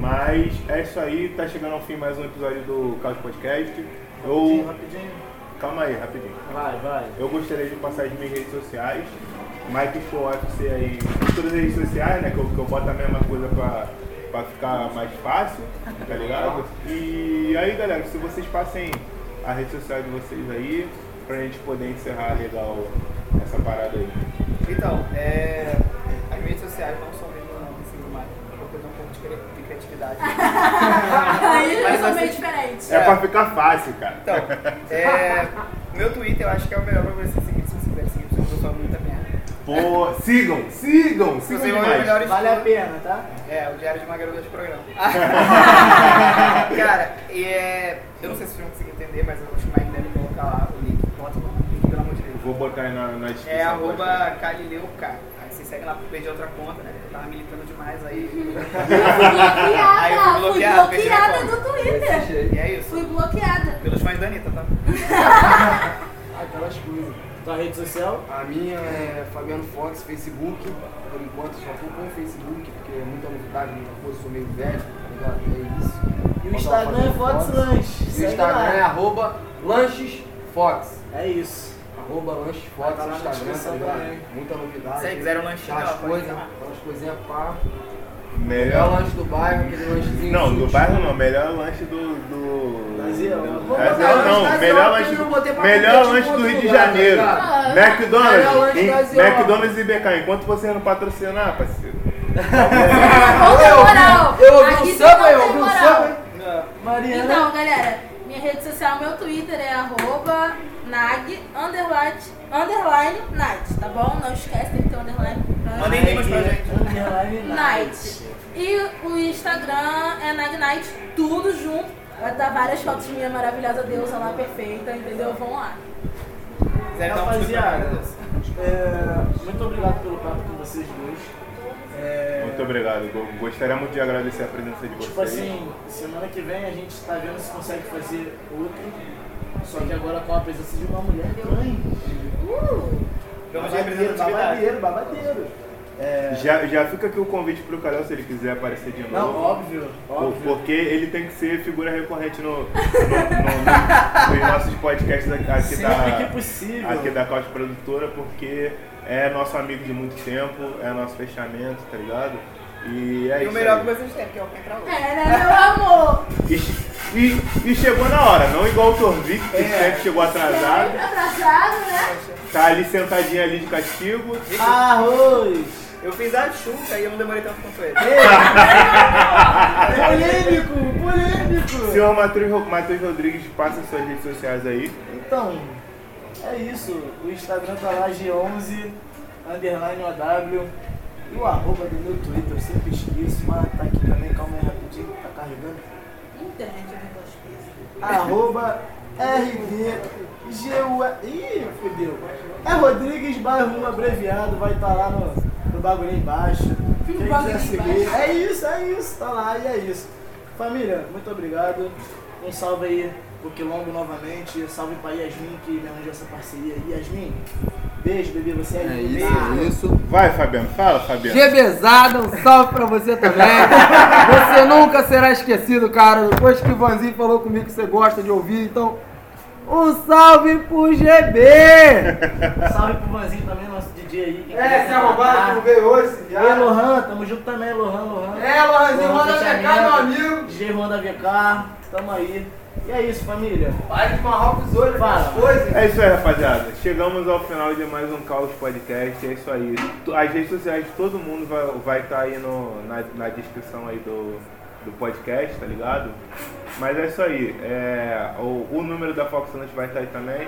Mas é isso aí, tá chegando ao fim mais um episódio do Caos Podcast. Rapidinho, Eu. rapidinho. Calma aí, rapidinho. Vai, vai. Eu gostaria de passar as minhas redes sociais. Mike Show UFC aí, em todas as redes sociais, né? Que eu, que eu boto a mesma coisa pra, pra ficar mais fácil, tá ligado? E aí, galera, se vocês passem a rede social de vocês aí, pra gente poder encerrar legal essa parada aí. Então, é, as redes sociais não são mesmo não, me sigam mais, porque eu tenho um pouco de cri- de criatividade. Aí Mas eu sou assim- meio diferente. É pra ficar fácil, cara. Então, é, meu Twitter eu acho que é o melhor pra você seguir, se você quiser seguir, porque eu tô falando muita merda. Pô, sigam, sigam, sigam você demais. melhores Vale a pena, tá? É, o Diário de uma Garota de Programa. [LAUGHS] Cara, e é, eu não sei se vocês vão conseguir entender, mas eu vou chamar ele deve colocar lá o link. Bota o link, pelo amor de Deus. Vou botar aí na, na descrição. É arroba Galileu K. Aí você segue lá pra perder outra conta, né? Eu tava militando demais aí. Aí eu fui bloqueada, fui bloqueada do Twitter. E é isso. Fui bloqueada. Pelos fãs da Anitta, tá? [LAUGHS] [LAUGHS] Aquelas coisas. Tua rede social? A minha é Fabiano Fox, Facebook. Por enquanto só tô com o Facebook, porque é muita novidade, muita coisa, sou meio velho, tá ligado? É isso. E o Instagram é Fabiano Fox Lanche. E o Instagram é arroba Lanches Fox. É isso. Arroba Lanches Fox tá no Instagram, tá ligado? Muita novidade. Se quiser um Aquelas ó, pode coisas, aquelas coisinhas pá. Melhor lanche do bairro, aquele lanchezinho. Não, do sutil. bairro não, melhor lanche do. do... Brasil. do- não, melhor lanche eu do. Melhor lanche com do Rio de tá Janeiro. Melhor McDonald's. McDonald's e BK. Enquanto você não patrocinar, parceiro. Moral. [LAUGHS] Eu ouvi um você samba, eu ouvi um moral. samba. Mariana. Então, galera, minha rede social, meu Twitter é arroba nag, underline, underline, night, tá bom? Não esquece, tem que ter underline. Mandem rimas pra gente. Underline Night. E o Instagram é Nag Night, tudo junto. Vai dar várias fotos de minha maravilhosa deusa lá, perfeita, entendeu? Vão lá. Rapaziada, é, muito obrigado pelo papo com vocês dois. É, Muito obrigado. Go- Gostaria muito de agradecer a presença de vocês. Tipo assim, semana que vem a gente tá vendo se consegue fazer outro. Só que agora com a presença de uma mulher trans. Uh! De Babadeiro, babadeiro, babadeiro. É, Já, já fica aqui o convite pro Calel se ele quiser aparecer de não, novo. óbvio, Por- óbvio. Porque ele tem que ser figura recorrente no, no- no- no- nos nossos podcasts aqui, Sempre da, que possível. aqui da Caos Produtora, porque é nosso amigo de muito tempo, é nosso fechamento, tá ligado? E é E isso. o melhor que vocês têm, que é o quem pra hoje. É, né, meu amor? E, e- e chegou na hora, não igual o Torvik, que sempre chegou atrasado, Sempre atrasado, né? tá ali sentadinho ali de castigo. Arroz! Eu fiz a chuca e eu não demorei tanto quanto ele. Polêmico, polêmico! Senhor Matheus Matheus Rodrigues, passa suas redes sociais aí. Então, É isso, o Instagram tá lá, G11, underline OW. E o arroba do meu Twitter, eu sempre esqueço, mas tá aqui também, calma aí rapidinho, tá carregando. Internet é duas coisas. arroba RDGU. Ih, fodeu. É Rodrigues Bairro 1 abreviado, vai estar lá no, no bagulho aí embaixo. Quem quiser seguir. É isso, é isso, tá lá e é isso. Família, muito obrigado. Um salve aí pro Quilombo novamente. Salve pra Yasmin que me arranjou essa parceria. Yasmin, beijo, bebê, você é, É isso, Beijo. é isso. Vai, Fabiano, fala, Fabiano. Gebezada, um salve pra você também. [LAUGHS] Você nunca será esquecido, cara. Depois que o Vanzinho falou comigo que você gosta de ouvir, então. Um salve pro GB! [LAUGHS] Salve pro Vanzinho também, nosso DJ aí. quem É, se arrombado que não veio hoje, esse E viado. Lohan, tamo junto também, Lohan, Lohan. É, Lohanzinho, Lohan manda fechamento, VK, meu amigo. DJ Juan da VK, tamo aí. E é isso, família. Para de marrar os olhos das coisas. É isso aí, rapaziada. Chegamos ao final de mais um Caos Podcast. É isso aí. As redes sociais de todo mundo vai estar vai tá aí no, na, na descrição aí do, do podcast, tá ligado? Mas é isso aí. É, o, o número da Fox Lunch vai estar aí também.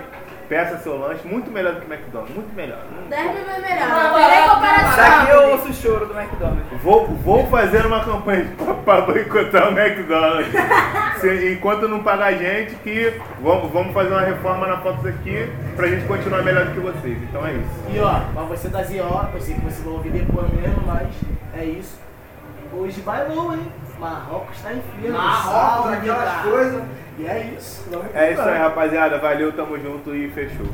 Peça seu lanche, muito melhor do que McDonald's, muito melhor. Não- 10 mil é melhor. Não tem nem comparação. Daqui eu ouço o choro do McDonald's. Vou, vou fazer uma campanha [LAUGHS] para boicotar o McDonald's. [LAUGHS] Se- enquanto não pagar a gente, que vamos, vamos fazer uma reforma na Fox aqui pra gente continuar melhor do que vocês. Então é isso. E ó, pra você da ZO, eu sei que você vai ouvir depois mesmo, mas é isso. Hoje bailou, hein? Marrocos tá em firma. Marrocos, aquelas coisas. E é isso. Vamos É isso aí, rapaziada. Valeu, tamo junto e fechou.